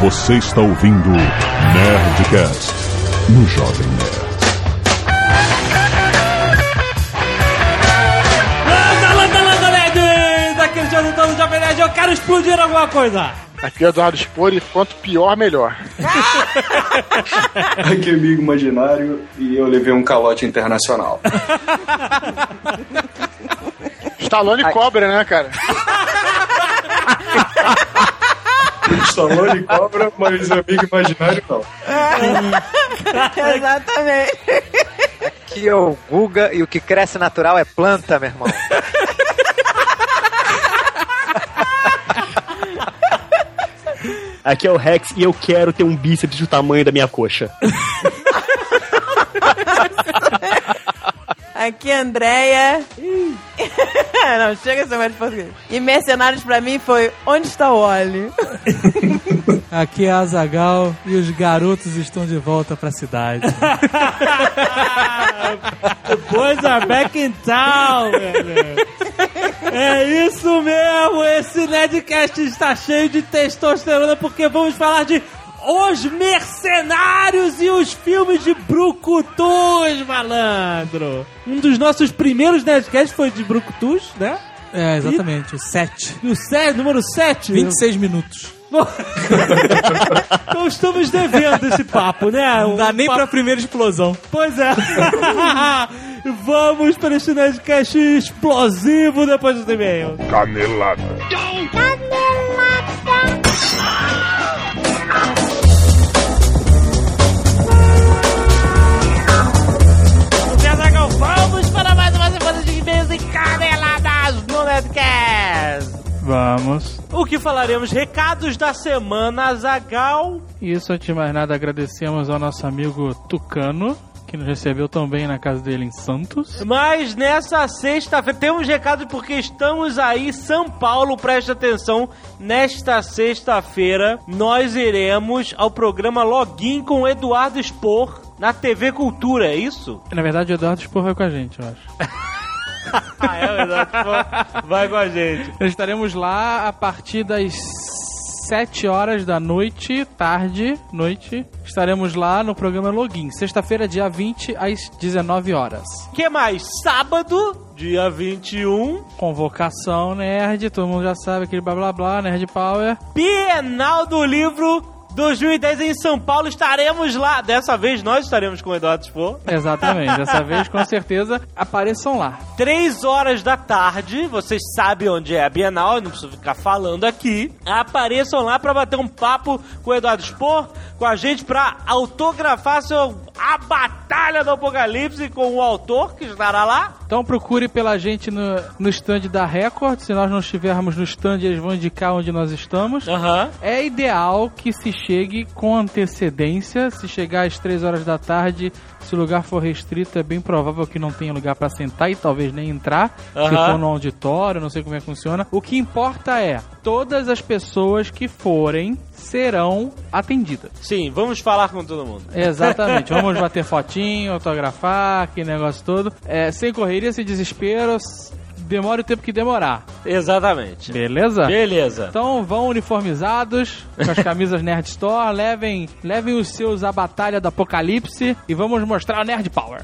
Você está ouvindo Nerdcast no Jovem Nerd. Landa, landa, landa, nerds! Aqui é o Jonathan do Jovem Nerd, eu quero explodir alguma coisa! Aqui é Eduardo Spor e quanto pior, melhor. Aqui é amigo imaginário e eu levei um calote internacional. Stallone cobra, né, cara? Stallone cobra, mas amigo imaginário não. Exatamente. Aqui é o Guga e o que cresce natural é planta, meu irmão. Aqui é o Rex e eu quero ter um bíceps do tamanho da minha coxa. Aqui é a Andréia. Não, chega esse negócio de português. E Mercenários pra mim foi Onde está o Oli? Aqui é a Azagal e os garotos estão de volta pra cidade. Boys are back in town, velho. É isso mesmo, esse Nerdcast está cheio de testosterona porque vamos falar de Os Mercenários e os filmes de Brucutus, malandro. Um dos nossos primeiros Nerdcasts foi de Brucutus, né? É, exatamente, o 7. E o sé- número 7. 26 minutos. Então estamos devendo esse papo, né? Não dá Um nem papo- pra primeira explosão. Pois é. Vamos para esse Nerdcast explosivo depois do e-mail. Canelada. Zagal, de caneladas no Nerdcast. Vamos. O que falaremos? Recados da semana, Zagal. Isso, antes de mais nada, agradecemos ao nosso amigo Tucano, que nos recebeu tão bem na casa dele em Santos. Mas nessa sexta-feira, temos recados porque estamos aí, São Paulo, preste atenção. Nesta sexta-feira, nós iremos ao programa Login com o Eduardo Spor na TV Cultura, é isso? Na verdade, o Eduardo Spor vai com a gente, eu acho. Ah, é verdade. Vai com a gente. Nós estaremos lá a partir das 7 horas da noite, tarde, noite. Estaremos lá no programa Login. Sexta-feira, dia 20, às 19 horas. que mais? Sábado, dia 21, Convocação nerd, todo mundo já sabe aquele blá blá blá, Nerd Power. Bienal do Livro 2010 em São Paulo. Estaremos lá. Dessa vez nós estaremos com o Eduardo Spor. Exatamente, dessa vez com certeza apareçam lá. Três horas da tarde, vocês sabem onde é a Bienal, eu não preciso ficar falando aqui. Apareçam lá pra bater um papo com o Eduardo Spor, com a gente pra autografar seu A Batalha do Apocalipse com o autor que estará lá. Então procure pela gente no, no stand da Record. Se nós não estivermos no stand, eles vão indicar onde nós estamos. Aham. É ideal que se chegue com antecedência. Se chegar às 3 horas da tarde, se o lugar for restrito, é bem provável que não tenha lugar para sentar e talvez nem entrar. Se Aham. for no auditório, não sei como é que funciona. O que importa é, todas as pessoas que forem serão atendidas. Sim, vamos falar com todo mundo. Exatamente. Vamos bater fotinho, autografar, aquele negócio todo. É, sem correria, sem desespero. Demore o tempo que demorar. Exatamente. Beleza? Beleza. Então vão uniformizados, com as camisas Nerd Store, levem, levem os seus a batalha do apocalipse e vamos mostrar o Nerd Power.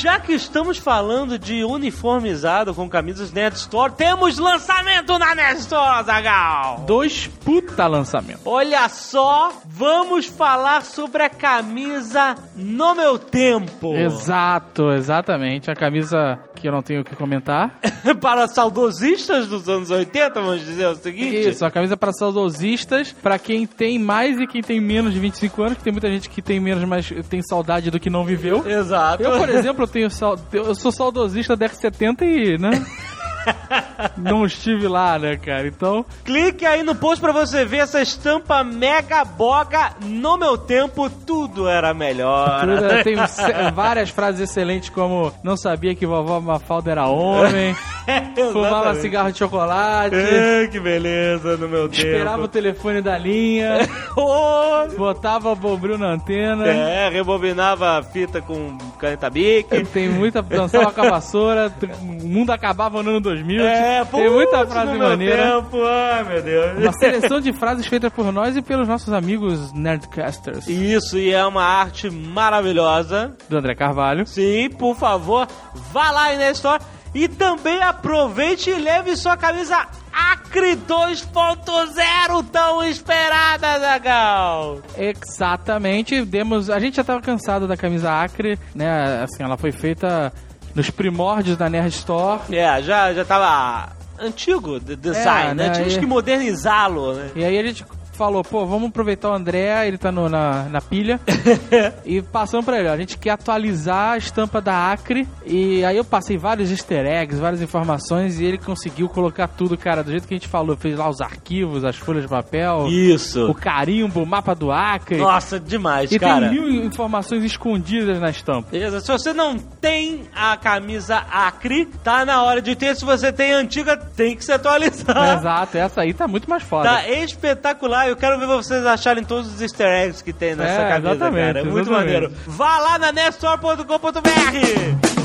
Já que estamos falando de uniformizado com camisas Nerd Store, temos lançamento na Nerd Store, Zagal! Dois puta lançamentos. Olha só, vamos falar sobre a camisa No Meu Tempo. Exato, exatamente. A camisa que eu não tenho o que comentar. Para saudosistas dos anos 80, vamos dizer o seguinte. Isso, a camisa para saudosistas, para quem tem mais e quem tem menos de 25 anos, que tem muita gente que tem menos, mas tem saudade do que não viveu. Exato. Eu, por exemplo, tenho sal... eu sou saudosista da X70 e, né? não estive lá, né, cara? Então, Clique aí no post pra você ver essa estampa mega boga. No meu tempo, tudo era melhor. tem várias frases excelentes como não sabia que vovó Mafalda era homem. Fumava cigarro de chocolate. É, que beleza no meu tempo. Esperava o telefone da linha. Botava bombril na antena. É, rebobinava a fita com caneta bique. Tem muita. Dançava com a vassoura. O mundo acabava no ano 2000. É, Tem muita frase maneira. tempo. Ai, meu Deus. Uma seleção de frases feitas por nós e pelos nossos amigos Nerdcasters. Isso, e é uma arte maravilhosa. Do André Carvalho. Sim, por favor, vá lá aí na Store e também aproveite e leve sua camisa Acre 2.0 tão esperada, Zagal. Exatamente. Demos. A gente já tava cansado da camisa Acre, né? Assim, ela foi feita nos primórdios da Nerd Store. É, já, já tava antigo de design, É, né? né, Tínhamos e- que modernizá-lo, né? E aí a gente falou, pô, vamos aproveitar o André, ele tá no- na, na pilha. e passamos pra ele, ó, a gente quer atualizar a estampa da Acre. E aí eu passei vários easter eggs, várias informações, e ele conseguiu colocar tudo, cara, do jeito que a gente falou. Fez lá os arquivos, as folhas de papel, Isso. o carimbo, o mapa do Acre. Nossa, demais, e cara. tem mil informações escondidas na estampa. Beleza, se você não tem a camisa Acre, tá na hora de ter. Se você tem a antiga, tem que se atualizar. Exato, essa aí tá muito mais foda. Tá espetacular. Eu quero ver vocês acharem todos os easter eggs que tem nessa É, camisa, exatamente, cara. É muito exatamente. maneiro. Vá lá na nerdstore.com.br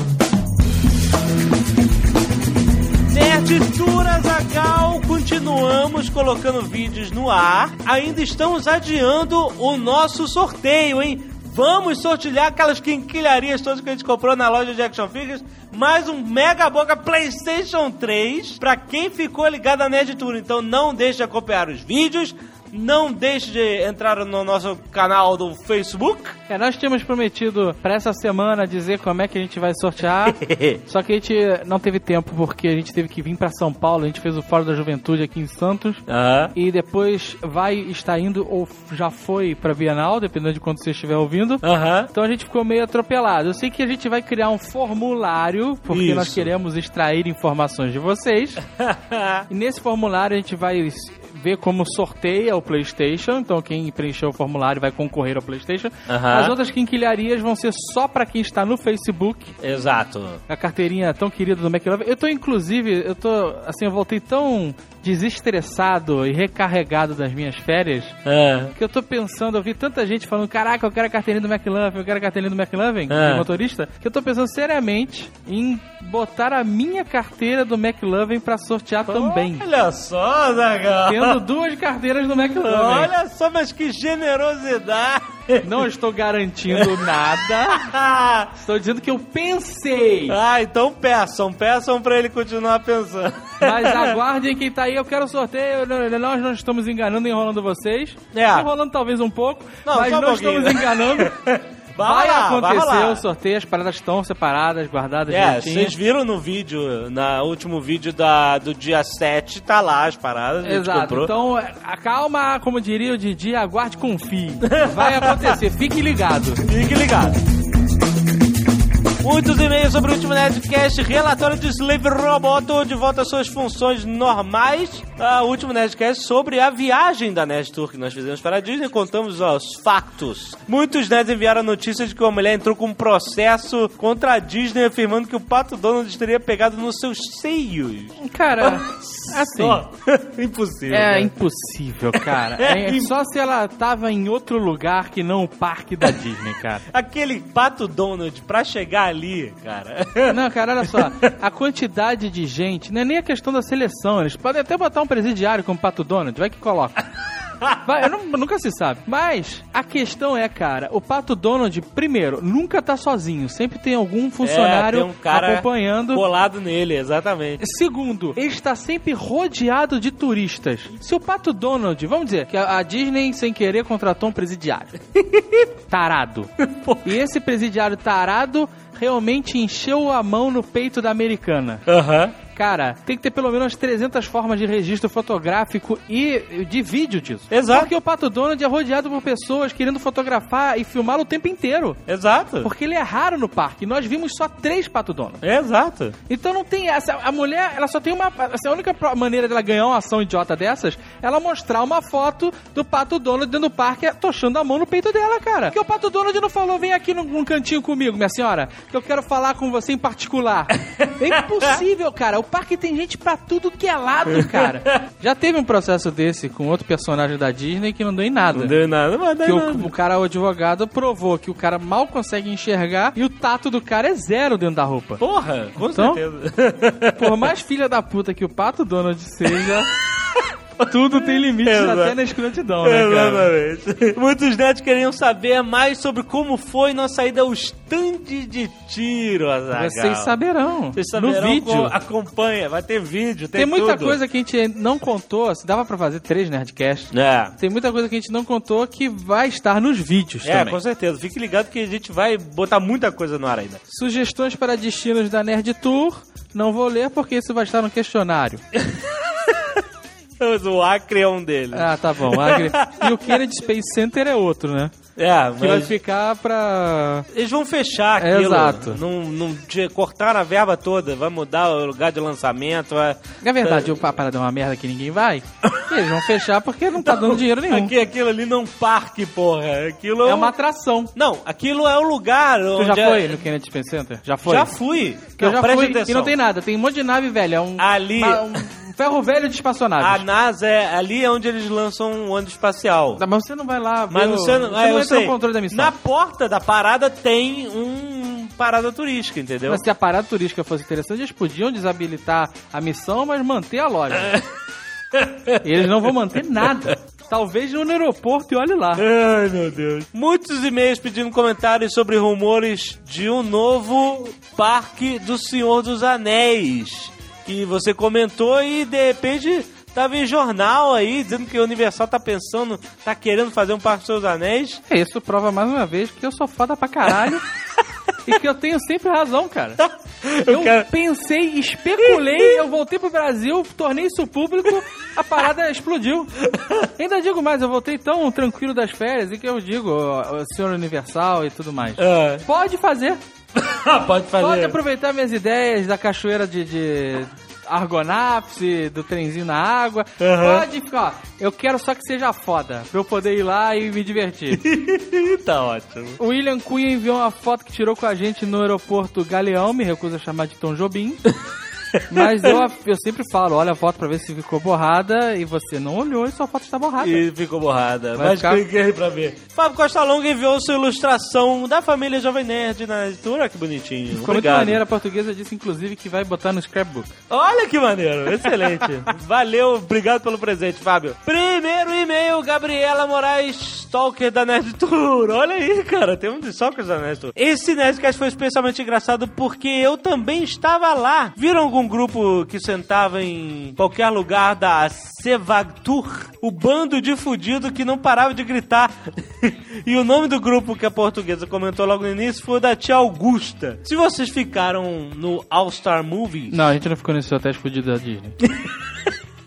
Nerdtura Zagal, continuamos colocando vídeos no ar. Ainda estamos adiando o nosso sorteio, hein? Vamos sortear aquelas quinquilharias todas que a gente comprou na loja de Action Figures. Mais um Mega Boca PlayStation 3 pra quem ficou ligado à Nerd Tour. Então não deixe de acompanhar os vídeos. Não deixe de entrar no nosso canal do Facebook. É, nós tínhamos prometido pra essa semana dizer como é que a gente vai sortear. Só que a gente não teve tempo porque a gente teve que vir pra São Paulo. A gente fez o Fórum da Juventude aqui em Santos. Aham. E depois vai estar indo ou já foi pra Bienal, dependendo de quando você estiver ouvindo. Aham. Então a gente ficou meio atropelado. Eu sei que a gente vai criar um formulário, porque Isso. nós queremos extrair informações de vocês. E nesse formulário a gente vai ver como sorteia o PlayStation. Então quem preencher o formulário vai concorrer ao PlayStation. Aham. As outras quinquilharias vão ser só pra quem está no Facebook. Exato. A carteirinha tão querida do McLove. Eu tô, inclusive, eu tô, assim, eu voltei tão desestressado e recarregado das minhas férias É. que eu tô pensando, eu vi tanta gente falando, caraca, eu quero a carteirinha do McLovin, eu quero a carteirinha do McLovin, É. de motorista, que eu tô pensando seriamente em botar a minha carteira do McLovin pra sortear também. Olha só, Zagal. Tendo duas carteiras do McLovin. Olha só, mas que generosidade! Não estou garantindo nada. Estou dizendo que eu pensei. ah, então peçam, peçam pra ele continuar pensando. Mas aguardem quem tá aí, eu quero sorteio. Não- Nós não estamos enganando, enrolando vocês. É. Enrolando talvez um pouco, Não, mas um não pouquinho. estamos enganando. Vai Vai, acontecer o sorteio, as paradas estão separadas, guardadas É, direitinho. vocês viram no vídeo, na último vídeo da, do dia 7, tá lá as paradas, Exato. Então, acalma, como diria o Didi, aguarde com confie. Vai acontecer, fique ligado. Fique ligado. Muitos e-mails sobre o último Nerdcast, relatório de Slave Roboto, de volta às suas funções normais. Ah, o último Nerdcast sobre a viagem da Nerd Tour que nós fizemos para a Disney, contamos os factos. Muitos nerds enviaram a notícia de que uma mulher entrou com um processo contra a Disney afirmando que o Pato Donald teria pegado nos seus seios. Cara, assim... Ó, impossível. É né? impossível, cara. É só se ela tava em outro lugar que não o parque da Disney, cara. Aquele Pato Donald, pra chegar ali, cara. Não, cara, olha só. A quantidade de gente, não é nem a questão da seleção. Eles podem até botar um presidiário como Pato Donald, vai que coloca. Vai, eu não- nunca se sabe. Mas a questão é, cara, o Pato Donald, primeiro, nunca tá sozinho. Sempre tem algum funcionário É, tem um cara acompanhando. Colado nele, exatamente. Segundo, ele está sempre rodeado de turistas. Se o Pato Donald, vamos dizer, que a Disney, sem querer, contratou um presidiário. tarado. E esse presidiário tarado realmente encheu a mão no peito da americana. Aham. Cara, tem que ter pelo menos 300 formas de registro fotográfico e de vídeo disso. Exato. Porque o Pato Donald é rodeado por pessoas querendo fotografar e filmá-lo o tempo inteiro. Exato. Porque ele é raro no parque. Nós vimos só três Pato Donald. Exato. Então não tem essa. A mulher, ela só tem uma. Assim, a única maneira dela ganhar uma ação idiota dessas é ela mostrar uma foto do Pato Donald dentro do parque tochando a mão no peito dela, cara. Porque o Pato Donald não falou, vem aqui num, num cantinho comigo, minha senhora, que eu quero falar com você em particular. É impossível, cara. O parque tem gente pra tudo que é lado, cara. Já teve um processo desse com outro personagem da Disney que não deu em nada. Não deu nada, mas Que deu o, nada. o cara, o advogado, provou que o cara mal consegue enxergar e o tato do cara é zero dentro da roupa. Porra, com Então? certeza. Por mais filha da puta que o Pato Donald seja, tudo tem limite Exato. até na escrotidão, né, cara? Exatamente. Muitos netos queriam saber mais sobre como foi nossa ida ao stand de tiro, Azaghal. Vocês saberão. Vocês saberão no vídeo. acompanha, vai ter vídeo, tem, Tem muita tudo. coisa que a gente não contou. Se dava pra fazer três Nerdcasts. É. Tem muita coisa que a gente não contou que vai estar nos vídeos É, também. com certeza. Fique ligado que a gente vai botar muita coisa no ar ainda. Sugestões para destinos da Nerd Tour. Não vou ler porque isso vai estar no questionário. O Acre é um deles. Ah, tá bom. Agri- E o Kennedy Space Center é outro, né? É, Que vai ficar pra. eles vão fechar É, aquilo. exato. Não, não cortaram a verba toda, vai mudar o lugar de lançamento. Vai... É verdade, o parada é uma merda que ninguém vai. Eles vão fechar porque não tá dando dinheiro nenhum. Aqui, aquilo ali não é um parque, porra. Aquilo É um- uma atração. Não, aquilo é o lugar Tu já é- foi no Kennedy Space Center? Já foi? Já fui. Que eu Não, já fui atenção. e não tem nada. Tem um monte de nave velha. É um, Ali- uma- um ferro velho de A espaçonaves. NASA, é, ali é onde eles lançam um ônibus espacial. Tá, Mas você não vai lá. Mas ver o- você não, você é, não entra no controle da missão. Na porta da parada tem um parada turística, entendeu? Mas se a parada turística fosse interessante, eles podiam desabilitar a missão, mas manter a loja. eles não vão manter nada. Talvez no aeroporto e olhe lá. Ai, meu Deus. Muitos e-mails pedindo comentários sobre rumores de um novo parque do Senhor dos Anéis. Que você comentou e de repente tava em jornal aí dizendo que a Universal tá pensando, tá querendo fazer um parque dos dos Anéis. Isso prova mais uma vez que eu sou foda pra caralho. e que eu tenho sempre razão, cara. Eu cara- pensei, especulei, eu voltei pro Brasil, tornei isso público, a parada explodiu. Ainda digo mais, eu voltei tão tranquilo das férias e que eu digo, ó, o senhor Universal e tudo mais. Ah, Pode fazer. pode fazer. Pode aproveitar minhas ideias da cachoeira de, de Argonauts, do trenzinho na água. Aham. Pode ficar, ó, eu quero só que seja foda, pra eu poder ir lá e me divertir. tá ótimo. O William Cunha enviou uma foto que tirou com a gente no aeroporto Galeão, me recusa a chamar de Tom Jobim. Mas eu, eu sempre falo, olha a foto pra ver se ficou borrada e você não olhou e sua foto está borrada. E ficou borrada. Vai Mas ficar- clique aí pra ver. Fábio Costa Longa enviou sua ilustração da família Jovem Nerd na editora. Que bonitinho. Ficou muito Obrigado. maneira, a portuguesa disse inclusive que vai botar no scrapbook. Olha que maneiro, excelente. Valeu, obrigado pelo presente, Fábio. Primeiro e-mail, Gabriela Moraes, stalker da Nerd Tour. Olha aí, cara, tem um de stalkers da Nerd Tour. Esse Nerdcast foi especialmente engraçado porque eu também estava lá. Viram algum grupo que sentava em qualquer lugar da Sevagtur? O bando de fudido que não parava de gritar. e o nome do grupo que a portuguesa comentou logo no início foi o da tia Augusta. Se vocês ficaram no All Star Movies... Não, a gente não ficou nesse hotel fudido da Disney.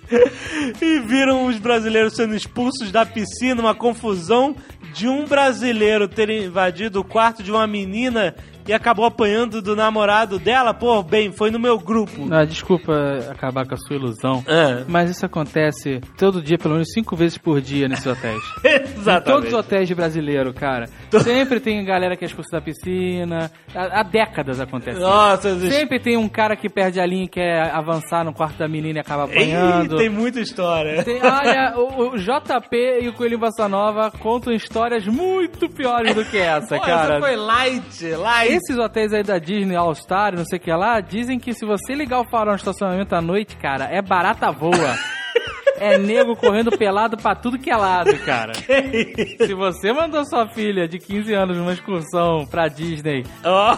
e viram os brasileiros sendo expulsos da piscina, uma confusão de um brasileiro ter invadido o quarto de uma menina e acabou apanhando do namorado dela. Pô, bem, foi no meu grupo. Ah, desculpa acabar com a sua ilusão. É, Mas isso acontece todo dia, pelo menos cinco vezes por dia nesses hotéis. Em todos exatamente. os hotéis de brasileiro, cara. Sempre tem galera que é expulsa da piscina. Há, há décadas acontece. Nossa, existe... Sempre tem um cara que perde a linha e quer avançar no quarto da menina e acaba apanhando. tem muita história. Tem- olha, o, o JP e o Coelhinho Bossa Nova contam histórias muito piores do que essa, Pô, cara. essa foi light, light. Esses hotéis aí da Disney, All Star, não sei o que lá, dizem que se você ligar o farol no estacionamento à noite, cara, é barata voa. É nego correndo pelado pra tudo que é lado, cara. Se você mandou sua filha de 15 anos numa excursão pra Disney, Ó,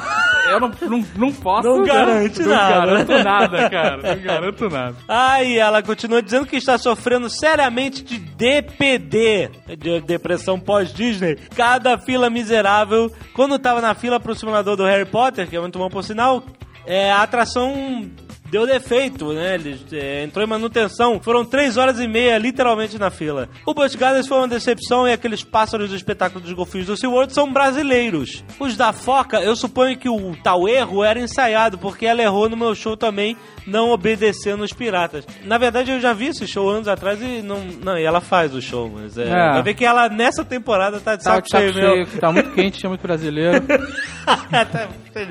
eu não, não, não posso. Não garante não nada. garanto nada, cara. Não garanto nada. Aí ela continua dizendo que está sofrendo seriamente de DPD, de depressão pós-Disney. Cada fila miserável. Quando tava na fila pro simulador do Harry Potter, que é muito bom por sinal, é, a atração deu defeito, né? Ele é, entrou em manutenção. Foram três horas e meia, literalmente, na fila. O Busch Gardens foi uma decepção e aqueles pássaros do espetáculo dos golfinhos do SeaWorld são brasileiros. Os da Foca, eu suponho que o tal erro era ensaiado, porque ela errou no meu show também, não obedecendo os piratas. Na verdade, eu já vi esse show anos atrás e não... Não, e ela faz o show, mas é... É. Vai ver que ela, nessa temporada, tá de Tá saco de cheio, cheio, tá muito quente, tinha muito brasileiro.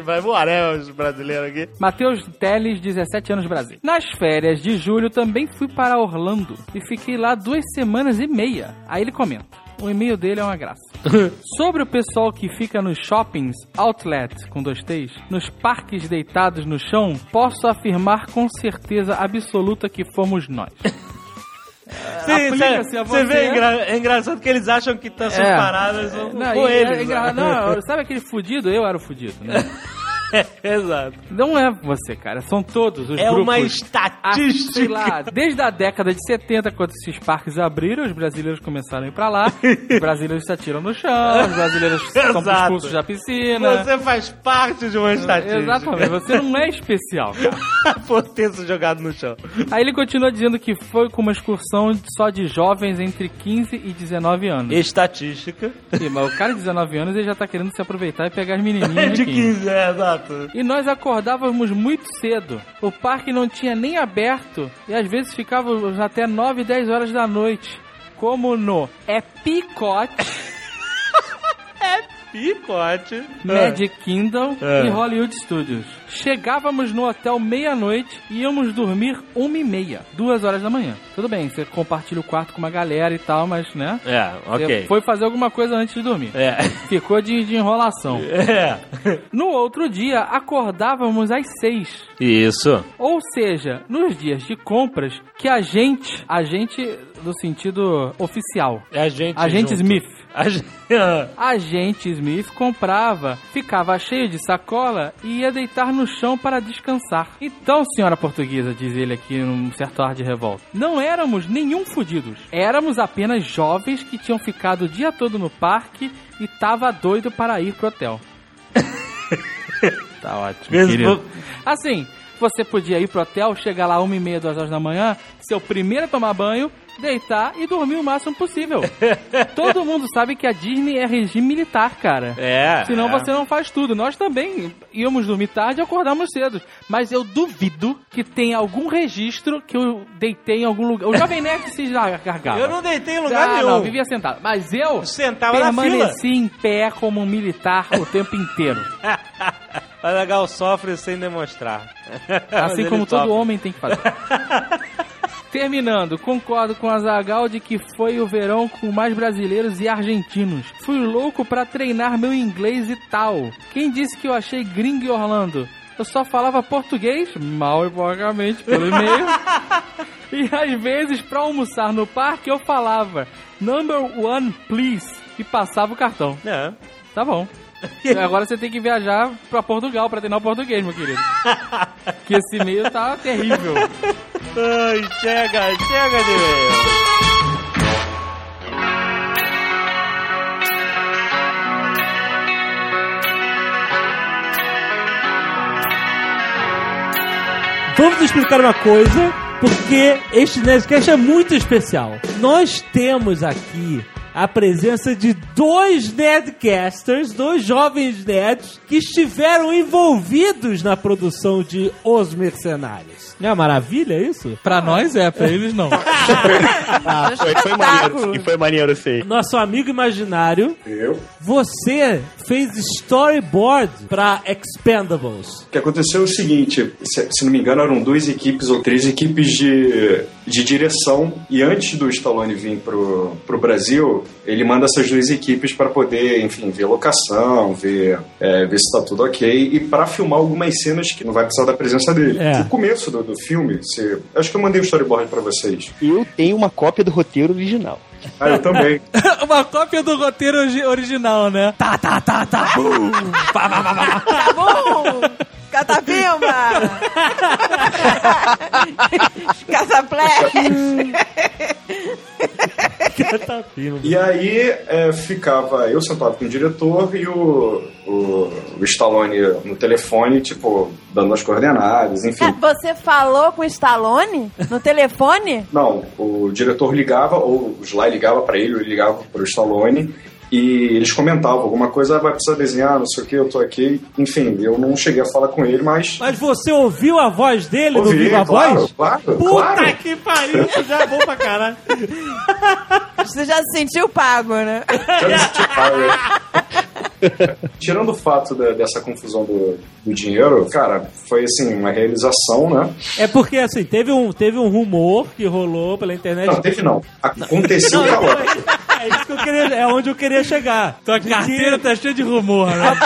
Vai embora, né, os brasileiros aqui. Matheus Teles, 17 anos, Brasil. Nas férias de julho também fui para Orlando e fiquei lá duas semanas e meia. Aí ele comenta. O e-mail dele é uma graça. Sobre o pessoal que fica nos shoppings, outlet, com dois T's, nos parques deitados no chão, posso afirmar com certeza absoluta que fomos nós. Sim, Aplica-se a você, você. vê, engra- é engraçado que eles acham que tá essas É. paradas Não, com eles. é né? não, sabe aquele fudido? Eu era o fudido, né? Exato. Não é você, cara. São todos os É grupos. uma Ah, estatística. sei lá, desde a década de 70, quando esses parques abriram, os brasileiros começaram a ir pra lá. Os brasileiros se atiram no chão, os brasileiros são expulsos da piscina. Você faz parte de uma estatística. Exatamente, você não é especial, cara. Por ter se jogado no chão. Aí ele continua dizendo que foi com uma excursão só de jovens entre 15 e 19 anos. Estatística. Sim, mas o cara de 19 anos ele já tá querendo se aproveitar e pegar as menininhas De 15. 15, é, exato. E nós acordávamos muito cedo. O parque não tinha nem aberto e às vezes ficávamos até 9, 10 horas da noite. Como no Epcot, Picote. Magic Kingdom É. e Hollywood Studios. Chegávamos no hotel meia-noite e íamos dormir uma e meia, duas horas da manhã. Tudo bem, você compartilha o quarto com uma galera e tal, mas né? É, Você ok. foi fazer alguma coisa antes de dormir. É. Ficou de, de enrolação. É. No outro dia, acordávamos às seis. Isso. Ou seja, nos dias de compras que a gente, a gente no sentido oficial, É a gente. a gente junto. Smith, A gente. a gente Smith comprava, ficava cheio de sacola e ia deitar no chão para descansar. Então, senhora portuguesa, diz ele aqui num certo ar de revolta, não éramos nenhum fudidos. Éramos apenas jovens que tinham ficado o dia todo no parque e tava doido para ir pro hotel. tá ótimo, Mesmo- querido. Assim, você podia ir pro hotel, chegar lá uma e meia, duas horas da manhã, ser o primeiro a tomar banho, deitar e dormir o máximo possível. Todo mundo sabe que a Disney é regime militar, cara. É. Senão é. você não faz tudo. Nós também íamos dormir tarde e acordamos cedo. Mas eu duvido que tenha algum registro que eu deitei em algum lugar. O Jovem Nerd se gargava. Eu não deitei em lugar ah, nenhum. não, vivia sentado. Mas eu Sentava na fila. permaneci em pé como um militar o tempo inteiro. O legal sofre sem demonstrar. Mas Assim como todo sofre. homem tem que fazer. Terminando, concordo com a Zagal de que foi o verão com mais brasileiros e argentinos. Fui louco pra treinar meu inglês e tal. Quem disse que eu achei gringo em Orlando? Eu só falava português, mal e porcamente, pelo e-mail. e às vezes, pra almoçar no parque, eu falava Number one, please. E passava o cartão. É. Tá bom. Agora você tem que viajar pra Portugal pra treinar o português, meu querido. que esse e-mail tá terrível. Ai, chega, chega de. Vamos explicar uma coisa, porque este Nerdcast é muito especial. Nós temos aqui a presença de dois Nerdcasters, dois jovens nerds, que estiveram envolvidos na produção de Os Mercenários. Não é uma maravilha isso? Pra nós é, pra eles não. Ah, foi, foi maneiro. E foi maneiro, sei. Nosso amigo imaginário, Eu. você fez storyboard pra Expendables. O que aconteceu é o seguinte, se, se não me engano eram duas equipes ou três equipes de, de direção e antes do Stallone vir pro, pro Brasil, ele manda essas duas equipes para poder, enfim, ver locação, ver, é, ver se tá tudo ok e para filmar algumas cenas que não vai precisar da presença dele. É. No começo do, do filme, se, acho que eu mandei um storyboard para vocês. Eu tenho uma cópia do roteiro original. Ah, eu também. Uma cópia do roteiro origi- original, né? Tá, tá, tá, tá. Bum. Pá, pá, pá, pá. Tá bom? Catapilma! Cataplex! E aí é, ficava eu sentado com o diretor e o, o, o Stallone no telefone, tipo, dando as coordenadas, enfim. É, Você falou com o Stallone no telefone? Não, o diretor ligava, ou o Ligava pra ele, ou ele ligava pro Stallone, e eles comentavam alguma coisa, ah, vai precisar desenhar, não sei o que, eu tô aqui. Enfim, eu não cheguei a falar com ele, mas. Mas você ouviu a voz dele no Ouvi, Viva claro, Voz? claro, Puta claro. que pariu, já é bom pra caralho. Você já se sentiu pago, né? Eu me senti mal, né? Tirando o fato da- dessa confusão do, do dinheiro, cara, foi assim, uma realização, né? É porque, assim, teve um, teve um rumor que rolou pela internet. Não, teve não. Aconteceu Não, calote. É isso que eu queria, é onde eu queria chegar. Tua carteira tá cheia de rumor, né?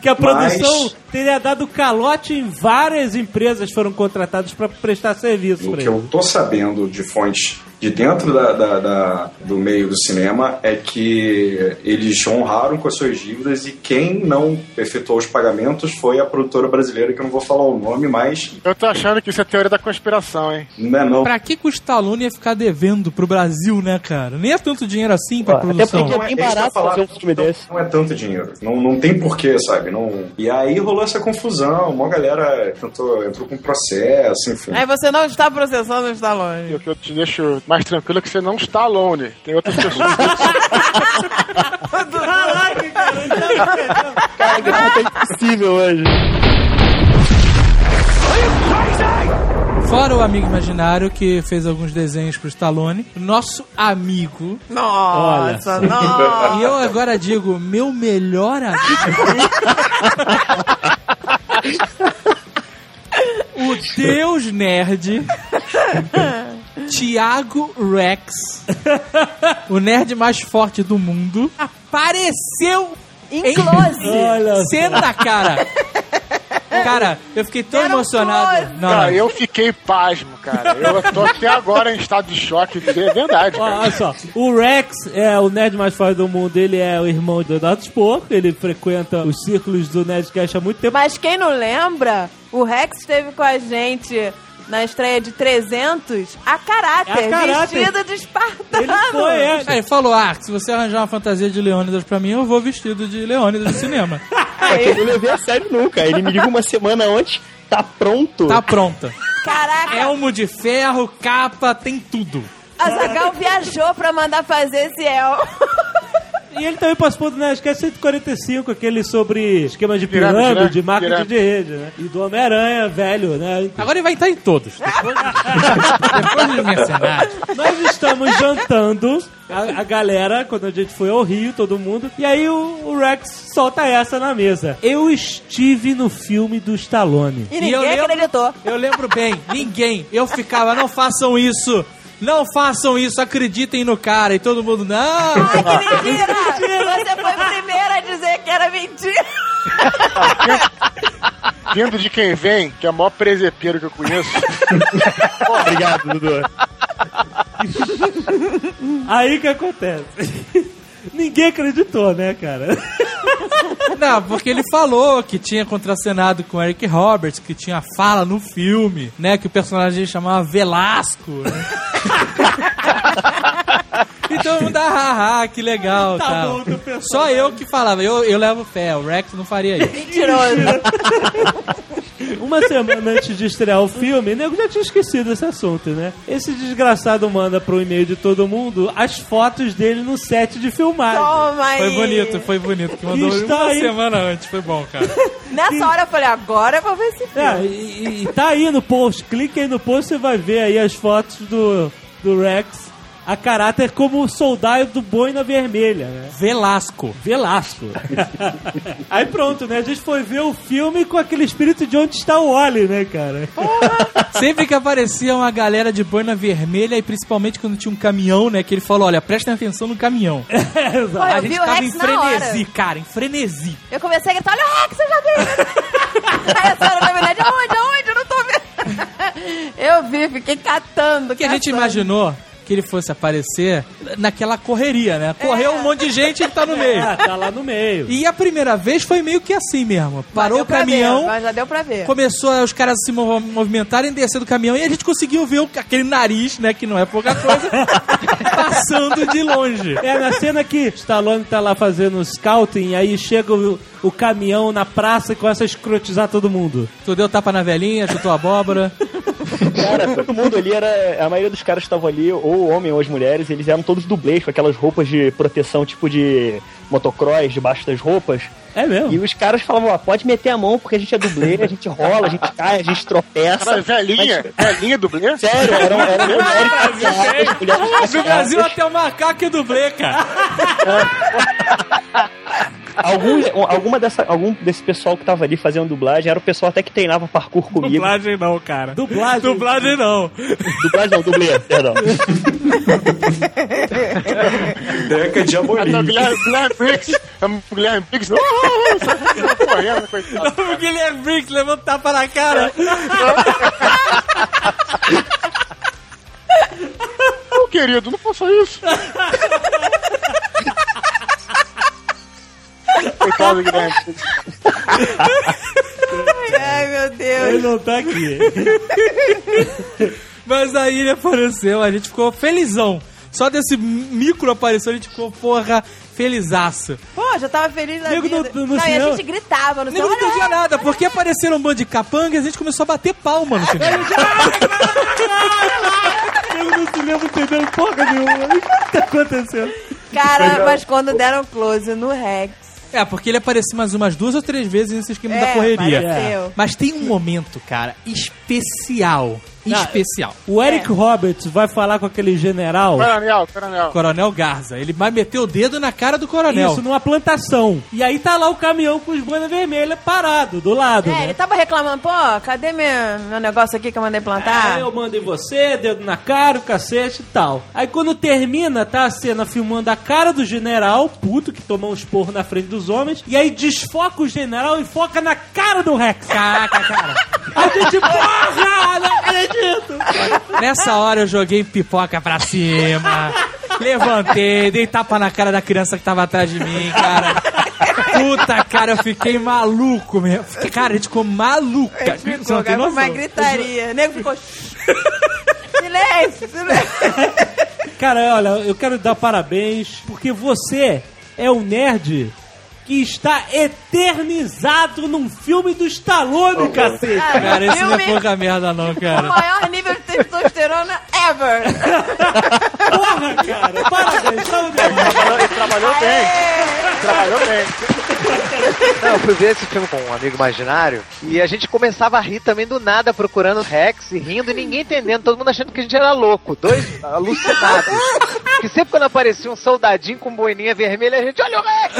Que a Mas- produção teria dado calote em várias empresas que foram contratadas para prestar serviço O que ele. eu tô sabendo de fontes de dentro da, da- da- do meio do cinema é que eles honraram com as suas dívidas e quem não efetuou os pagamentos foi a produtora brasileira, que eu não vou falar o nome, mas Eu tô achando que isso é teoria da conspiração, hein? não é não. Pra que, que o Stallone ia ficar devendo pro Brasil, né, cara? Nem é tanto dinheiro assim pra Até produção. porque é bem que eu barato falar, fazer um filme não, desse. Não é tanto dinheiro. Não, não tem porquê, sabe? Não... E aí rolou essa confusão, uma galera tentou, entrou com processo, enfim. Aí você não está processando o Stallone. E o que eu te deixo mais tranquilo é que você não está alone. Tem outras pessoas. Caraca, cara. Puta impossível hoje. Fora o amigo imaginário que fez alguns desenhos pro Stallone, nosso amigo. Nossa, nossa. E eu agora digo, meu melhor amigo. o Deus Nerd. Tiago Rex. O nerd mais forte do mundo. Apareceu Em close. Cena, cara. Cara, eu fiquei tão Era emocionado. Não, Cara, não. eu fiquei pasmo, cara. Eu tô até agora em estado de choque. É verdade, Ó, olha só, o Rex é o nerd mais forte do mundo, ele é o irmão do Eduardo Spor, ele frequenta os círculos do Nerdcast há muito tempo. Mas quem não lembra, o Rex esteve com a gente na estreia de 300 a caráter, A caráter. vestido de espartano. Ele foi, é. Aí ele falou: Ah, se você arranjar uma fantasia de Leônidas pra mim, eu vou vestido de Leônidas no cinema. É que eu não levei a sério nunca. Ele me liga uma semana antes, tá pronto. Tá pronta. Caraca, Elmo de ferro, capa, tem tudo. a Zagal viajou pra mandar fazer esse El. E ele também participou do Nerdcast 145, aquele sobre esquema de Pirâmide, pirâmide, né? marketing Pirâmide. de rede, né? E do Homem-Aranha, velho, né? Agora ele vai estar em todos. Depois, depois de mercenário. Nós estamos jantando, a, a galera, quando a gente foi ao Rio, todo mundo, e aí o, o Rex solta essa na mesa. Eu estive no filme do Stallone. E E ninguém eu lembro- acreditou. Eu lembro bem, ninguém. Eu ficava, não façam isso. Não façam isso, acreditem no cara. E todo mundo, não. Ai, que mentira! Você foi o primeiro a dizer que era mentira. Vindo de quem vem, que é o maior presepeiro que eu conheço. Obrigado, Dudu. Aí que acontece? Ninguém acreditou, né, cara? Não, porque ele falou que tinha contracenado com Eric Roberts, que tinha fala no filme, né? Que o personagem chamava Velasco, né? E todo mundo, ah, ah, que legal, Tá tal. bom. Só eu que falava, eu, eu levo fé, o Rex não faria isso. Mentiroso. Uma semana antes de estrear o filme, o nego já tinha esquecido esse assunto, né? Esse desgraçado manda pro e-mail de todo mundo as fotos dele no set de filmagem. Toma aí. Foi bonito, foi bonito. Que mandou Está uma aí. semana antes, foi bom, cara. Nessa hora eu falei, agora eu vou ver esse filme. É, e, e- e tá aí no post, clique aí no post, você vai ver aí as fotos do, do Rex a caráter como soldado do Boina Vermelha, né? Velasco. Velasco. aí pronto, né? A gente foi ver o filme com aquele espírito de onde está o Wally, né, cara? Sempre que aparecia uma galera de boina vermelha, e principalmente quando tinha um caminhão, né? Que ele falou: olha, prestem atenção no caminhão. É, exato. Pô, A gente o tava em na frenesi, cara, em frenesi. Eu comecei a gritar, olha o Rex, eu já vi. Aí a senhora da verdade, aonde, aonde? Eu não tô vendo. Eu vi, fiquei catando. Porque a gente imaginou que ele fosse aparecer naquela correria, né? Correu um monte de gente e ele tá no meio. Ah, tá lá no meio. E a primeira vez foi meio que assim mesmo. Parou o caminhão, ver, mas já deu pra ver. começou os caras a se mov- movimentarem, descer do caminhão, e a gente conseguiu ver o- aquele nariz, né, que não é pouca coisa, passando de longe. É, na cena que Stallone tá lá fazendo scouting, aí chega o, o caminhão na praça e começa a escrotizar todo mundo. Tu deu tapa na velhinha, chutou a abóbora. Cara, todo mundo ali era. A maioria dos caras que estavam ali, ou homem ou as mulheres, eles eram todos dublês, com aquelas roupas de proteção, tipo de motocross, debaixo das roupas. É mesmo? E os caras falavam, ó, pode meter a mão porque a gente é dublê, a gente rola, a gente cai, a gente tropeça. Cara, velhinha, velhinha dublê? Sério, era, era um mérito No Brasil até o macaco é dublê, cara. algum, alguma dessa, algum desse pessoal que tava ali fazendo dublagem era o pessoal até que treinava parkour comigo. Dublagem não, cara. Dublagem. Dublagem não. Dublagem não, dublê, perdão. Deca de A Amorim. da Guilherme Guilherme Briggs. Guilherme Briggs. Oh, sai correndo, coitado. O Guilherme Briggs levanta o tapa na cara. Não, querido, não faça isso. Coitado do Guilherme. Ai, meu Deus. Ele não tá aqui. Mas aí ele apareceu, a gente ficou felizão. Só desse micro aparição a gente ficou, porra, felizaço. Pô, já tava feliz da Nego vida. no- no não, e a cinema- gente gritava no Nem não cinema. entendia nada, porque apareceram um bando de capanga e a gente começou a bater palma no cinema. Eu não se lembro entendendo porra nenhuma. O que tá acontecendo? Cara, mas quando deram close no Rex. É, porque ele apareceu mais umas duas ou três vezes nesse esquema da É, correria. apareceu. Mas tem um momento, cara, especial. Especial. O Eric Roberts vai falar com aquele general. Coronel, coronel. Coronel Garza. Ele vai meter o dedo na cara do coronel. Isso, numa plantação. E aí tá lá o caminhão com os boinas vermelhas parado, do lado, É, né? ele tava reclamando, pô, cadê meu, meu negócio aqui que eu mandei plantar? Aí eu mando em você, dedo na cara, o cacete e tal. Aí quando termina, tá a cena filmando a cara do general, puto, que tomou um esporro na frente dos homens, e aí desfoca o general e foca na cara do Rex. Caraca, cara. A gente, porra, não Nessa hora eu joguei pipoca pra cima. Levantei, dei tapa na cara da criança que tava atrás de mim, cara. Puta, cara, eu fiquei maluco mesmo. Cara, a gente ficou maluco. Ele cara. ficou, Você não tem uma gritaria. O nego ficou... silêncio, silêncio. Cara, olha, eu quero dar parabéns, porque você é um nerd que está eternizado num filme do Stallone, cacete. Cara, esse não é pouca merda não, O cara. maior nível de testosterona ever. Porra, cara, parabéns. Trabalhou, ele trabalhou bem. Trabalhou bem. Não, eu fui ver esse filme com um amigo imaginário e a gente começava a rir também do nada, procurando Rex e rindo e ninguém entendendo, todo mundo achando que a gente era louco, dois alucinados. Que sempre quando aparecia um soldadinho com boininha vermelha, a gente, olha o Rex!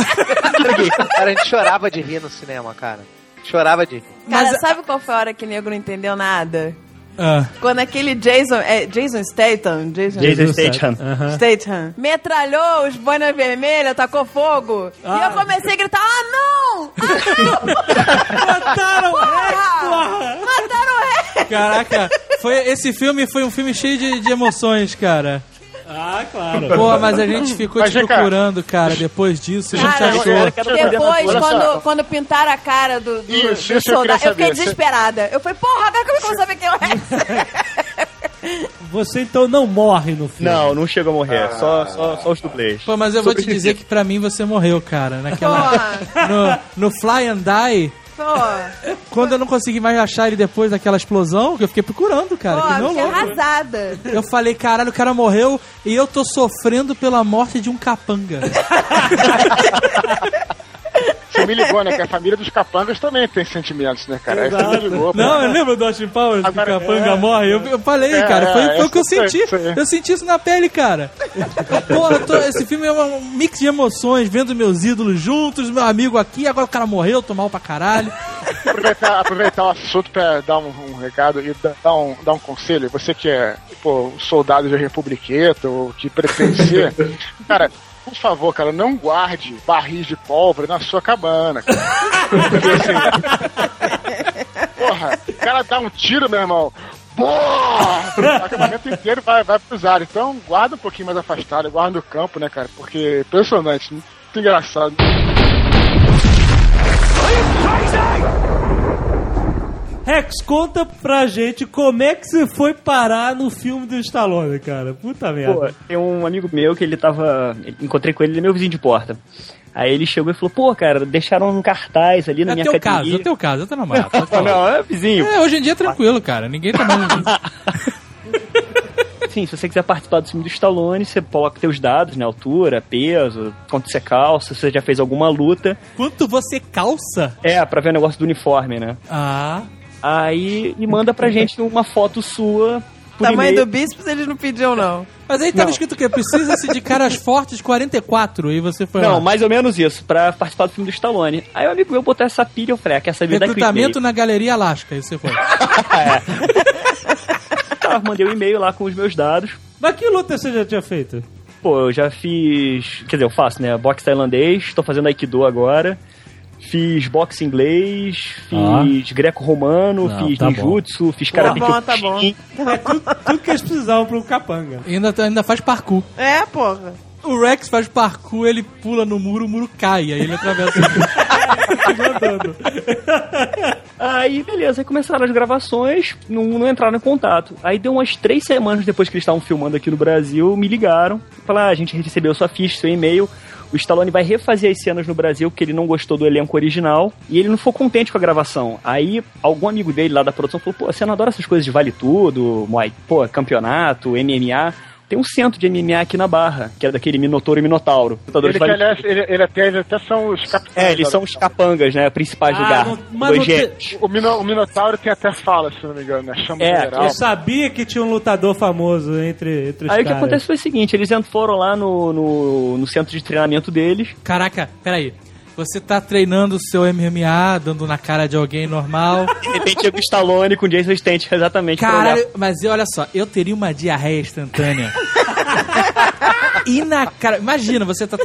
cara, a gente chorava de rir no cinema, cara. Chorava de rir. Cara, Mas- sabe qual foi a hora que o nego não entendeu nada? Ah, Quando aquele Jason... É, Jason Statham? Jason, Jason Statham. Statham. Metralhou os boinas vermelhas, tacou fogo. E eu comecei a gritar, ah, não! Ah, Mataram o! Mataram o caraca, foi, esse filme foi um filme cheio de, de emoções, cara. Ah, claro. Pô, mas a gente ficou Mas, te procurando, cara, depois disso. A gente Cara, achou. eu Depois, quando, só. quando pintaram a cara do, do, Isso, do isso eu soldado, queria eu fiquei saber. desesperada. Eu falei, porra, agora como é que eu vou saber quem é o Rex? Você então não morre no filme. Não, não chegou a morrer, só, só, só os dublês. Pô, mas eu vou te dizer que pra mim você morreu, cara. Naquela. Porra, No, no Fly and Die, quando eu não consegui mais achar ele depois daquela explosão, que eu fiquei procurando, cara. que porra, não fiquei louco. arrasada. Eu falei, caralho, o cara morreu e eu tô sofrendo pela morte de um capanga. Você me ligou, né? Que a família dos capangas também tem sentimentos, né, cara? Aí você me ligou. pô. Não, eu lembro do Austin Powers que o Agora, capanga é, morre. Eu, eu falei, É, cara, foi, é, foi o que eu senti. Eu senti isso na pele, cara. Porra, tô- esse filme é um mix de emoções, vendo meus ídolos juntos, meu amigo aqui, agora o cara morreu, tô mal pra caralho. aproveitar, aproveitar o assunto pra dar um, um recado e da- dar um, dar um conselho. Você que é, pô, soldado de Republiqueta ou que pretende ser, cara, por favor, cara, não guarde barris de pólvora na sua cabana. Cara. Porque, assim, porra, o cara dá um tiro, meu irmão. Porra! O acampamento inteiro vai, vai pros. Então, guarda um pouquinho mais afastado, guarda no campo, né, cara? Porque é impressionante, muito engraçado. Rex, conta pra gente como é que você foi parar no filme do Stallone, cara. Puta merda. Pô, tem um amigo meu que ele tava. Encontrei com ele, ele é meu vizinho de porta. Aí ele chegou e falou, pô, cara, deixaram um cartaz ali na É minha teu caso, é teu caso, é teu namorado. Não, não, é vizinho. É, hoje em dia é tranquilo, cara. Ninguém tá mais. assim, se você quiser participar do filme do Stallone, você coloca teus dados, né? Altura, peso, quanto você calça, se você já fez alguma luta. Quanto você calça? É, pra ver o negócio do uniforme, né? Ah. Aí e manda pra gente uma foto sua. Por Tamanho do bíceps eles não pediam, não. Mas aí tava Não. escrito o quê? Precisa-se de caras fortes 44. E você foi Não, lá. mais ou menos isso, pra participar do filme do Stallone. Aí o amigo meu botou essa pilha, eu falei, ah, quer saber Recrutamento na Galeria Alasca. Aí você foi. Tá, mandei um e-mail lá com os meus dados. Mas que luta você já tinha feito? Pô, eu já fiz. Quer dizer, eu faço, né? Boxe tailandês, tô fazendo Aikido agora. Fiz boxe inglês, fiz greco-romano, Não, fiz tá bom. ninjutsu, fiz Tá karate bom, tá bom. É tudo, tudo que eles precisavam um capanga. E ainda, ainda faz parkour. É, porra. O Rex faz parkour, ele pula no muro, o muro cai. Aí ele atravessa. Mandando. Aí, beleza, aí começaram as gravações, não, não entraram em contato. Aí deu umas três semanas depois que eles estavam filmando aqui no Brasil, me ligaram. Falaram, ah, a gente recebeu sua ficha, seu e-mail. O Stallone vai refazer as cenas no Brasil porque ele não gostou do elenco original e ele não ficou contente com a gravação. Aí algum amigo dele lá da produção falou: pô, você não adora essas coisas de vale tudo, pô, campeonato, MMA? Tem um centro de MMA aqui na Barra, que é daquele Minotouro e Minotauro. Lutadores Ele, vale aliás, ele, ele até, eles até são os capitães. É, eles da- são os capangas, né? Principais do Ah, não- mas não te-. O, Mino, o Minotauro tem até fala, se não me engano, né? Chama É, geral. Eu sabia que tinha um lutador famoso entre, entre os Aí o que caras. acontece foi o seguinte, eles foram lá no, no, no centro de treinamento deles. Caraca, peraí. Você tá treinando o seu MMA, dando na cara de alguém normal. De repente chega o Stallone com o Jason Statham exatamente. Caralho, mas olha só, eu teria uma diarreia instantânea. e na cara. Imagina, você tá.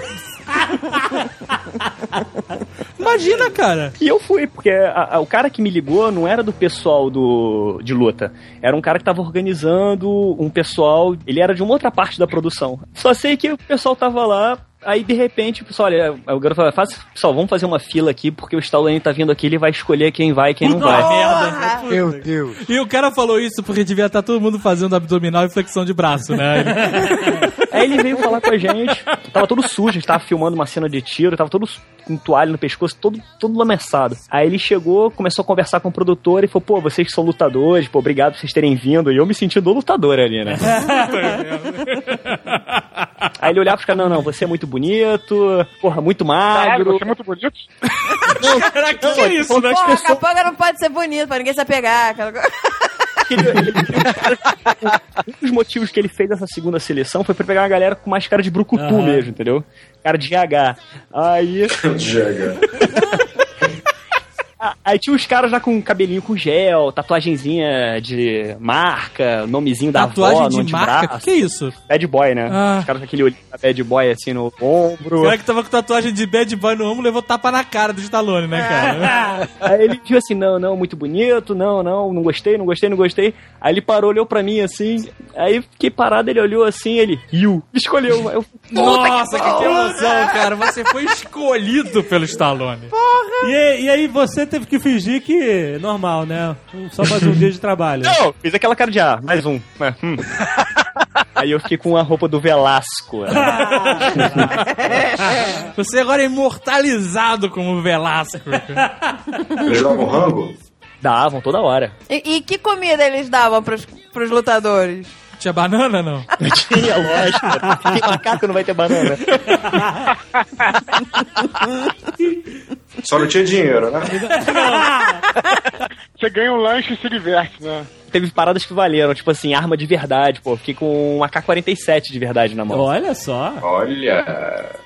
Imagina, cara. E eu fui, porque a- a- o cara que me ligou não era do pessoal do, de luta. Era um cara que tava organizando um pessoal. Ele era de uma outra parte da produção. Só sei que o pessoal tava lá. Aí de repente, o pessoal, olha, o garoto falou, faz, pessoal, vamos fazer uma fila aqui, porque o Stallone tá vindo aqui, ele vai escolher quem vai e quem não vai. Porra. Meu Deus. E o cara falou isso porque devia estar todo mundo fazendo abdominal e flexão de braço, né? Aí ele veio falar com a gente, tava todo sujo, a gente tava filmando uma cena de tiro, tava todo com toalha no pescoço, todo, todo lameçado. Aí ele chegou, começou a conversar com o produtor e falou, pô, vocês que são lutadores, pô, obrigado por vocês terem vindo. E eu me senti do lutador ali, né? Aí ele olhava pros caras, não, não, você é muito bonito, porra, muito Caralho, magro. você é muito bonito. Caraca, que é isso? Das Porra, pessoas capanga não pode ser bonito pra ninguém se apegar. aquela coisa. que ele- ele- um dos motivos que ele fez essa segunda seleção foi pra pegar uma galera com mais cara de brucutu Aham. mesmo, entendeu? Cara de GH. Aí. Jega. Aí tinha os caras já com cabelinho com gel, tatuagenzinha de marca, nomezinho da Tatuagem avó no de marca? antebraço. Que isso? Bad boy, né? Ah. Os caras com aquele olhinho da bad boy assim no ombro. O cara que tava com tatuagem de bad boy no ombro levou tapa na cara do Stallone, né, cara? Aí ele viu assim, não, não, muito bonito, não, não, não gostei, não gostei, não gostei. Aí ele parou, olhou pra mim assim, aí fiquei parado, ele olhou assim, ele, you, escolheu. Eu, Nossa, que, emoção, cara. Você foi escolhido pelo Stallone. E, e aí você teve que fingir que normal, né? Só mais um dia de trabalho. não, fiz aquela cara de, ah, mais um. É, hum. Aí eu fiquei com a roupa do Velasco. né? Você agora é imortalizado como Velasco. Eles davam rango? Davam toda hora. E, e que comida eles davam pros, pros lutadores? Tinha banana, não? Tinha, lógico. Tem macaco, não vai ter banana. Só não tinha dinheiro, né? Você ganha um lanche e se diverte, né? Teve paradas que valeram, tipo assim, arma de verdade, pô. Fiquei com um AK-47 de verdade na mão. Olha só. Olha.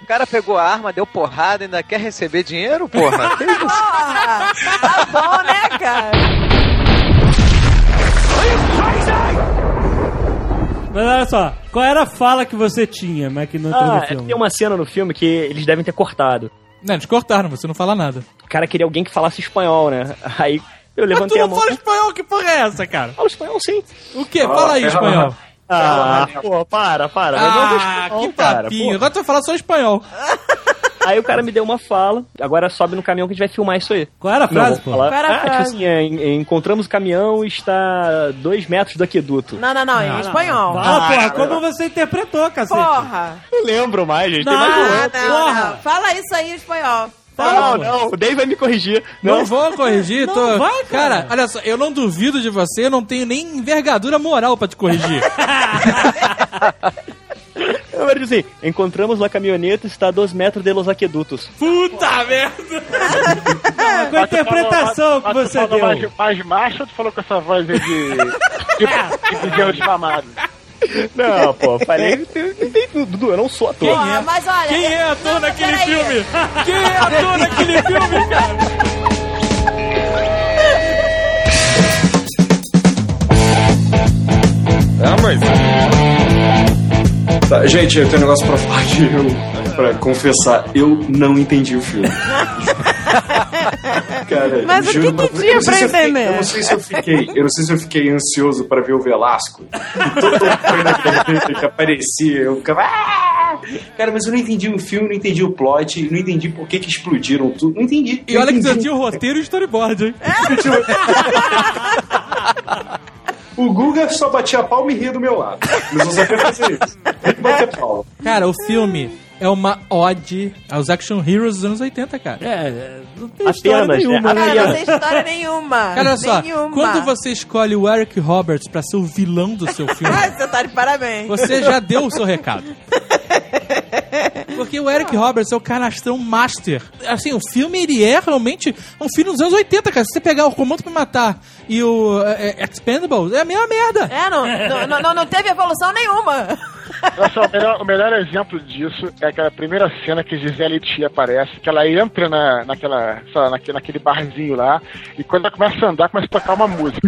O cara pegou a arma, deu porrada, ainda quer receber dinheiro, porra? Que isso? Porra! Tá bom, né, cara? Mas olha só, qual era a fala que você tinha, mas que não entrou Ah, no filme? tem uma cena no filme que eles devem ter cortado. Não, eles cortaram, você não fala nada. O cara queria alguém que falasse espanhol, né? Aí eu Mas tu levantei a não mão. fala espanhol, que porra é essa, cara? Fala espanhol sim. O quê? Fala aí, espanhol. Ah, pô, para, para. Mas não Ah, espanhol, que papinho. Agora tu vai falar só espanhol. Aí o cara me deu uma fala. Agora sobe no caminhão que a gente vai filmar isso aí. Qual era a frase, Não, pô? falar. Qual era a ah, tipo assim, é, en- encontramos o caminhão e está dois metros do aqueduto. Não, não, não, em espanhol. Fala, porra, como você interpretou, cacete? Porra! Não lembro mais, gente. Não, Tem mais um Ah, não, Porra. não. Fala isso aí em espanhol. Não, não, o Dave vai me corrigir. Não, Não, vou corrigir, Não tô... vai, cara. olha só, eu não duvido de você, eu não tenho nem envergadura moral pra te corrigir. eu vou dizer assim, encontramos a caminhoneta está a 2 metros de los aquedutos. Puta merda! Ah, com a interpretação que Mas tu você falou deu. mais, mais macho ou tu falou com essa voz aí de. de, de desfamado? Não, pô, falei que tem, tem tudo, Dudu, eu não sou ator. Porra, mas olha. Quem é ator Não, naquele filme? Quem é ator naquele filme, cara? Tá, gente, eu tenho um negócio pra falar que eu, pra confessar, eu não entendi o filme. Cara, Mas o que que pra- tinha eu não sei pra eu entender? Eu não sei se eu fiquei, eu não sei se eu fiquei ansioso pra ver o Velasco. E toda coisa que aparecia, eu ficava. "Ah!" Cara, mas eu não entendi o filme, não entendi o plot, não entendi por que, que explodiram tudo, não entendi. E olha que você entendi. tinha o roteiro e o storyboard, hein? O Guga só batia a palma e ria do meu lado. Mas só quero fazer isso. Tem que bater palma. Cara, o filme é uma ode aos action heroes dos anos 80, cara. É, não tem Apenas, história nenhuma, né? né? Cara, não tem história nenhuma. Cara, olha só, nenhuma. quando você escolhe o Eric Roberts pra ser o vilão do seu filme, Ah, você tá de parabéns. você já deu o seu recado. Porque o Eric Roberts é o canastrão master. Assim, o filme ele é realmente um filme dos anos 80, cara. Se você pegar o Comando pra Matar e o é, é, Expendables, é a mesma merda. É, não, não, não, não teve evolução nenhuma. Olha só, o melhor, o melhor exemplo disso é aquela primeira cena que Gisele Tia aparece, que ela entra na, naquela, lá, naquele, naquele barzinho lá, e quando ela começa a andar, começa a tocar uma música.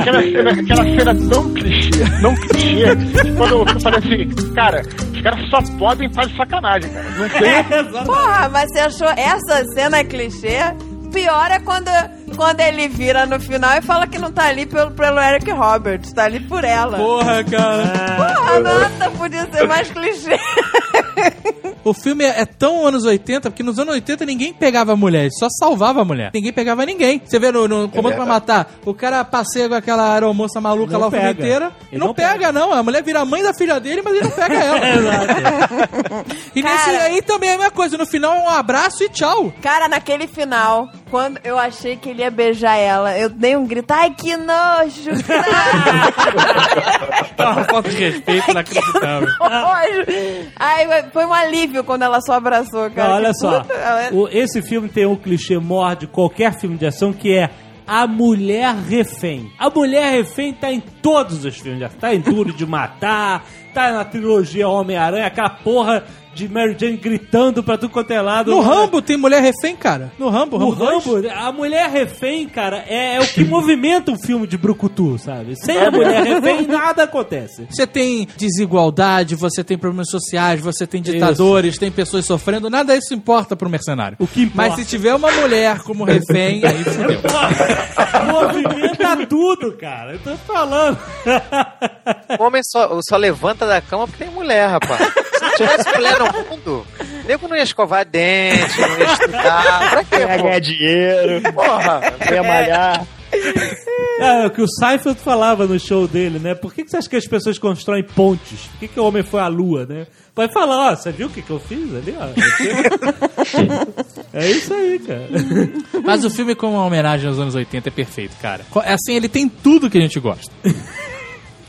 Aquela, cena, aquela cena tão clichê, tão clichê, que quando eu, eu falei assim, cara, os caras só podem estar de sacanagem, cara. Não tem. Porra, mas você achou essa cena clichê? Pior é quando, quando ele vira no final e fala que não tá ali pelo, pelo Eric Roberts, tá ali por ela. Porra, cara. Porra, nada podia ser mais clichê. O filme é, é tão anos 80, porque nos anos 80 ninguém pegava a mulher, só salvava a mulher. Ninguém pegava ninguém. Você vê no, no Comando pra Matar, o cara passeia com aquela aeromoça maluca Não lá o filme pega. inteiro. E Ele não, não pega, não. A mulher vira a mãe da filha dele, mas ele não pega ela. e nesse Cara. aí também é a mesma coisa. No final é um abraço e tchau. Cara, naquele final, quando eu achei que ele ia beijar ela, eu dei um grito, ai que nojo. Uma falta de respeito inacreditável. Ai, foi um alívio quando ela só abraçou, cara. Não, olha Que só. ela- O- esse filme tem um clichê maior de qualquer filme de ação que é a mulher refém. A mulher refém tá em todos os filmes. Tá em Duro de Matar, tá na trilogia Homem-Aranha, aquela porra de Mary Jane gritando pra tudo quanto é lado. No Rambo tem mulher refém, cara. No Rambo, O Rambo, dois. Rambo, a mulher refém, cara, é, é o que movimenta um filme de brucutu, sabe? Sem a mulher refém, nada acontece. Você tem desigualdade, você tem problemas sociais, você tem ditadores, tem pessoas sofrendo, nada disso importa pro mercenário. O que importa. Mas se tiver uma mulher como refém, aí fudeu. Movimenta tudo, cara. Eu tô falando. O homem só, só levanta da cama porque tem mulher, rapaz. Se tivesse mulher no mundo, nego não ia escovar dente, não ia estudar. Pra quê, Ia ganhar dinheiro, Porra. ia malhar. É, o que o Seinfeld falava no show dele, né? Por que, que você acha que as pessoas constroem pontes? Por que, que o homem foi à lua, né? Vai falar, ó, você viu o que, que eu fiz ali, ó? é isso aí, cara. Mas o filme, como uma homenagem aos anos 80, é perfeito, cara. É Assim, ele tem tudo que a gente gosta.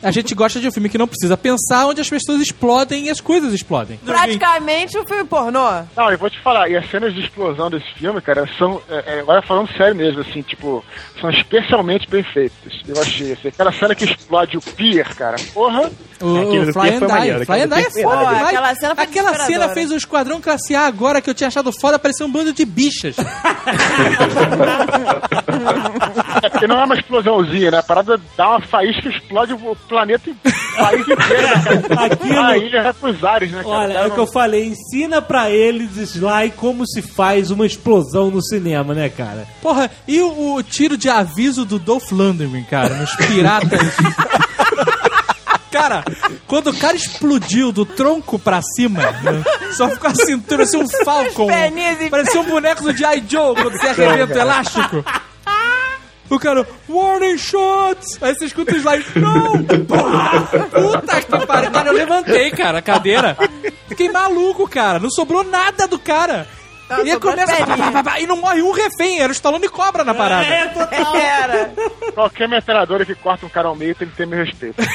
A gente gosta de um filme que não precisa pensar, onde as pessoas explodem e as coisas explodem. Praticamente um filme pornô. Não, eu vou te falar, e as cenas de explosão desse filme, cara, são. é, é, agora falando sério mesmo, assim, tipo, são especialmente bem feitas. Eu achei, assim, aquela cena que explode o pier, cara, porra. O, Aquele o Fly and foi Die. maneiro, Fly and Die é foda demais. Aquela cena foi Aquela cena fez o Esquadrão Classe A agora que eu tinha achado foda, parecia um bando de bichas. É porque não é uma explosãozinha, né? A parada dá uma faísca e explode o planeta, país inteiro, né, cara? Aquilo- A ilha vai pros ares, né, cara? Olha, é Cara, o que eu falei, ensina pra eles, Sly, como se faz uma explosão no cinema, né, cara? Porra, e o, o tiro de aviso do Dolph Lundgren, cara, nos piratas. Cara, quando o cara explodiu do tronco pra cima, né, só ficou a cintura, parecia um Falcon. Parecia um boneco do G.I. Joe quando você arrebenta o elástico. O cara, warning shots! Aí você escuta o slide, não! Puta que pariu! Cara, eu levantei, cara, a cadeira. Fiquei maluco, cara. Não sobrou nada do cara. Ela E aí começa. e não morre um refém, era o Stallone cobra na parada. É, total. Era. Qualquer metralhadora que corta um cara ao meio tem que ter meu respeito.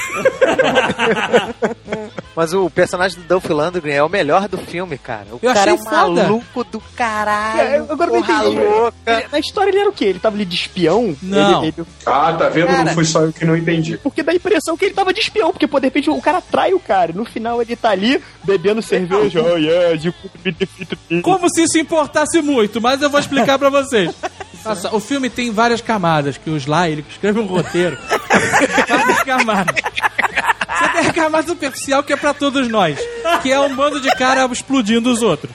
Mas o personagem do Dolph Lundgren é o melhor do filme, cara. O Eu cara é achei um foda. maluco do caralho. É, agora eu não porra entendi. louca. Ele- Na história ele era o quê? Ele tava ali de espião? Não. Ele- ele- Ah, tá vendo? Cara. Não foi só eu que não entendi. porque dá a impressão que ele tava de espião, porque pô, de repente o cara trai o cara. No final ele tá ali bebendo cerveja. Oh yes, you could be defeated. Como se isso importasse muito, mas eu vou explicar pra vocês. Nossa, o filme tem várias camadas, que o Sly, ele escreve um roteiro. várias camadas. Você tem a camada superficial que é pra todos nós, que é um bando de cara explodindo os outros.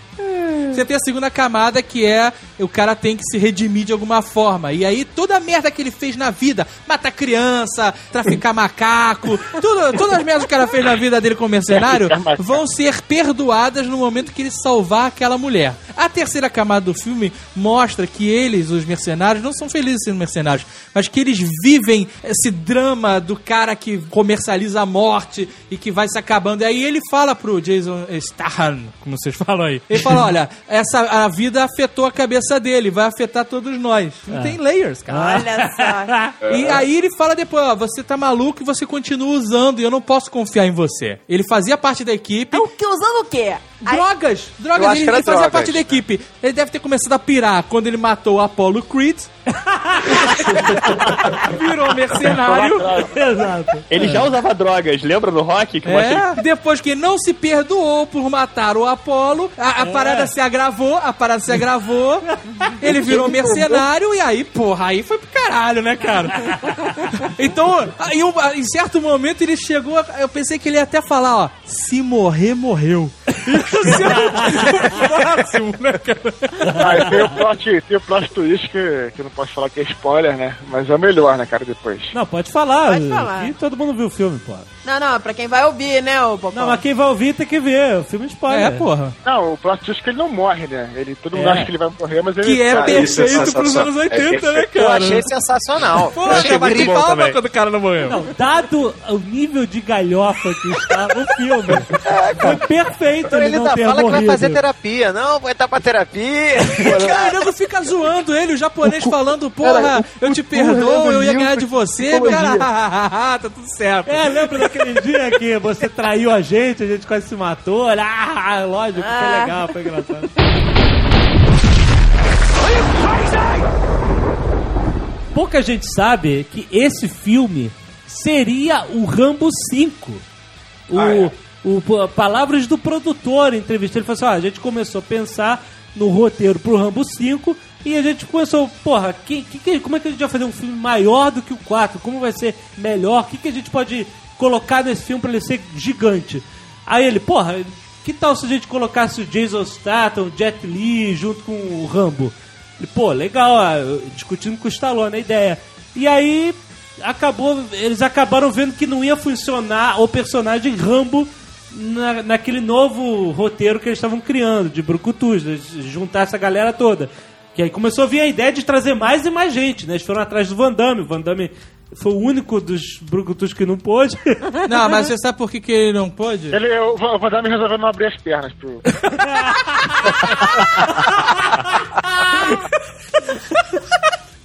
Você tem a segunda camada que é o cara tem que se redimir de alguma forma. E aí toda a merda que ele fez na vida, matar criança, traficar macaco, tudo, todas as merdas que o cara fez na vida dele como mercenário vão ser perdoadas no momento que ele salvar aquela mulher. A terceira camada do filme mostra que eles, os mercenários, não são felizes sendo mercenários, mas que eles vivem esse drama do cara que comercializa a morte e que vai se acabando. E aí ele fala pro Jason Statham, como vocês falam aí, ele fala, olha, essa a vida afetou a cabeça dele, vai afetar todos nós. Não tem layers, cara. Olha só. E aí ele fala depois, ó, você tá maluco e você continua usando e eu não posso confiar em você. Ele fazia parte da equipe. O que, usando o quê? Drogas! Drogas, ele, ele fazia drogas. parte da equipe. Ele deve ter começado a pirar quando ele matou o Apollo Creed. Virou mercenário. Exato. Ele já usava drogas, lembra no rock? Que mostra É, depois que não se perdoou por matar o Apolo, a, a parada se agravou, a parada se agravou, ele virou mercenário e aí, porra, aí foi pro caralho, né, cara? Então, aí, um- em certo momento ele chegou, eu pensei que ele ia até falar, ó, se morrer, morreu. Isso é o máximo, né, cara? Aí tem o plot, tem o plot twist que, que não posso falar que é spoiler, né? Mas é melhor, né, cara, depois. Não, pode falar. Pode falar. E todo mundo viu o filme, pô. Não, não, pra quem vai ouvir, né, o Popó? Não, mas quem vai ouvir tem que ver. O filme de spoiler. É, porra. Não, o plot twist é que ele não morre, né? Ele, todo mundo É. acha que ele vai morrer, mas ele... Que é cara, é perfeito pros sensacional. anos 80, né, Eu cara? achei sensacional. Pô, eu bati palma quando o cara não morreu. Não, dado o nível de galhofa que está o filme, foi perfeito ele, Ele não ter fala que vai fazer terapia. Não, vai estar pra terapia. Cara, o nego fica zoando ele, o japonês falando, porra, eu te perdoo, eu ia ganhar de você, cara, tá tudo certo. É, lembra daquele dia que você traiu a gente, a gente quase se matou? Ah, lógico, foi Ah. legal, foi engraçado. Pouca gente sabe que esse filme seria o Rambo 5. O, o, pô, palavras do produtor em entrevista. Ele falou assim: ó, a gente começou a pensar no roteiro pro Rambo 5 e a gente começou, porra, que, que- como é que a gente vai fazer um filme maior do que o 4? Como vai ser melhor? O que, que a gente pode colocar nesse filme pra ele ser gigante? Aí ele, porra, que tal se a gente colocasse o Jason Statham, o Jet Li junto com o Rambo? Ele, pô, legal, eu- discutindo com o Stallone a ideia. E aí acabou, eles acabaram vendo que não ia funcionar o personagem Rambo na, naquele novo roteiro que eles estavam criando, de Brucutus, juntar essa galera toda. Que aí começou a vir a ideia de trazer mais e mais gente, né? Eles foram atrás do Van Damme. O Van Damme foi o único dos Brucutus que não pôde. Não, mas você sabe por que, que ele não pôde? Ele, o o Van Damme resolveu não abrir as pernas pro...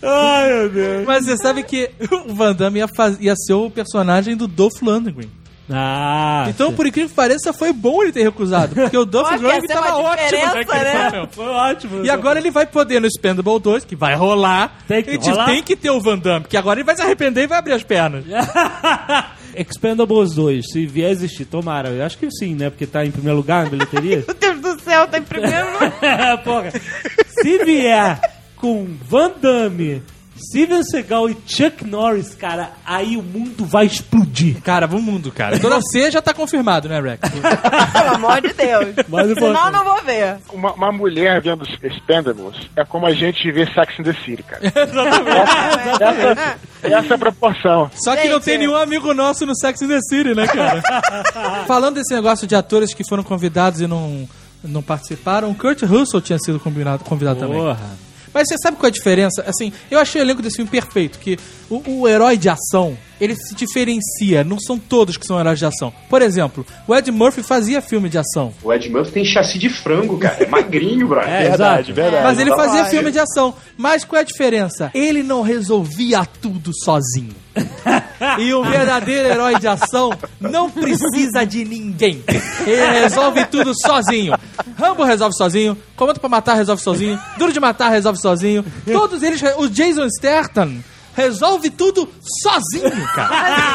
Ai, meu Deus. Mas você sabe que o Van Damme ia, faz- ia ser o personagem do Dolph Lundgren. Ah, Então, por incrível que pareça, foi bom ele ter recusado. Porque o Lundgren ser tava ótimo naquele né? papel. foi ótimo. E agora ele vai poder no Spendable 2, que vai rolar. Tem que Ele diz, rolar. tem que ter o Van Damme, porque agora ele vai se arrepender e vai abrir as pernas. Expendables 2, se vier a existir, tomara. Eu acho que sim, né? Porque tá em primeiro lugar na bilheteria. Meu Deus do céu, tá em primeiro lugar. Porra. Se vier com Van Damme, Steven Seagal e Chuck Norris, cara, aí o mundo vai explodir. Cara, vamos mundo, cara. Toda C já tá confirmado, né, Rex? Pelo amor de Deus. Mas o Senão eu não vou ver. Uma, uma mulher vendo Expendables é como a gente vê Sex and the City, cara. essa, essa é a proporção. Só que não Gente. tem nenhum amigo nosso no Sex and the City, né, cara? Falando desse negócio de atores que foram convidados e não, não participaram, o Kurt Russell tinha sido combinado, convidado também. Mas você sabe qual é a diferença? Assim, eu achei o elenco desse filme perfeito, que o, o herói de ação, ele se diferencia. Não são todos que são heróis de ação. Por exemplo, o Ed Murphy fazia filme de ação. O Ed Murphy tem chassi de frango, cara. É magrinho, brother. É, Verdade, exato. verdade. Mas ele fazia filme de ação. Mas qual é a diferença? Ele não resolvia tudo sozinho. E um verdadeiro herói de ação não precisa de ninguém. Ele resolve tudo sozinho. Rambo resolve sozinho. Comando pra matar resolve sozinho. Duro de matar resolve sozinho. Todos eles. O Jason Statham resolve tudo sozinho, cara.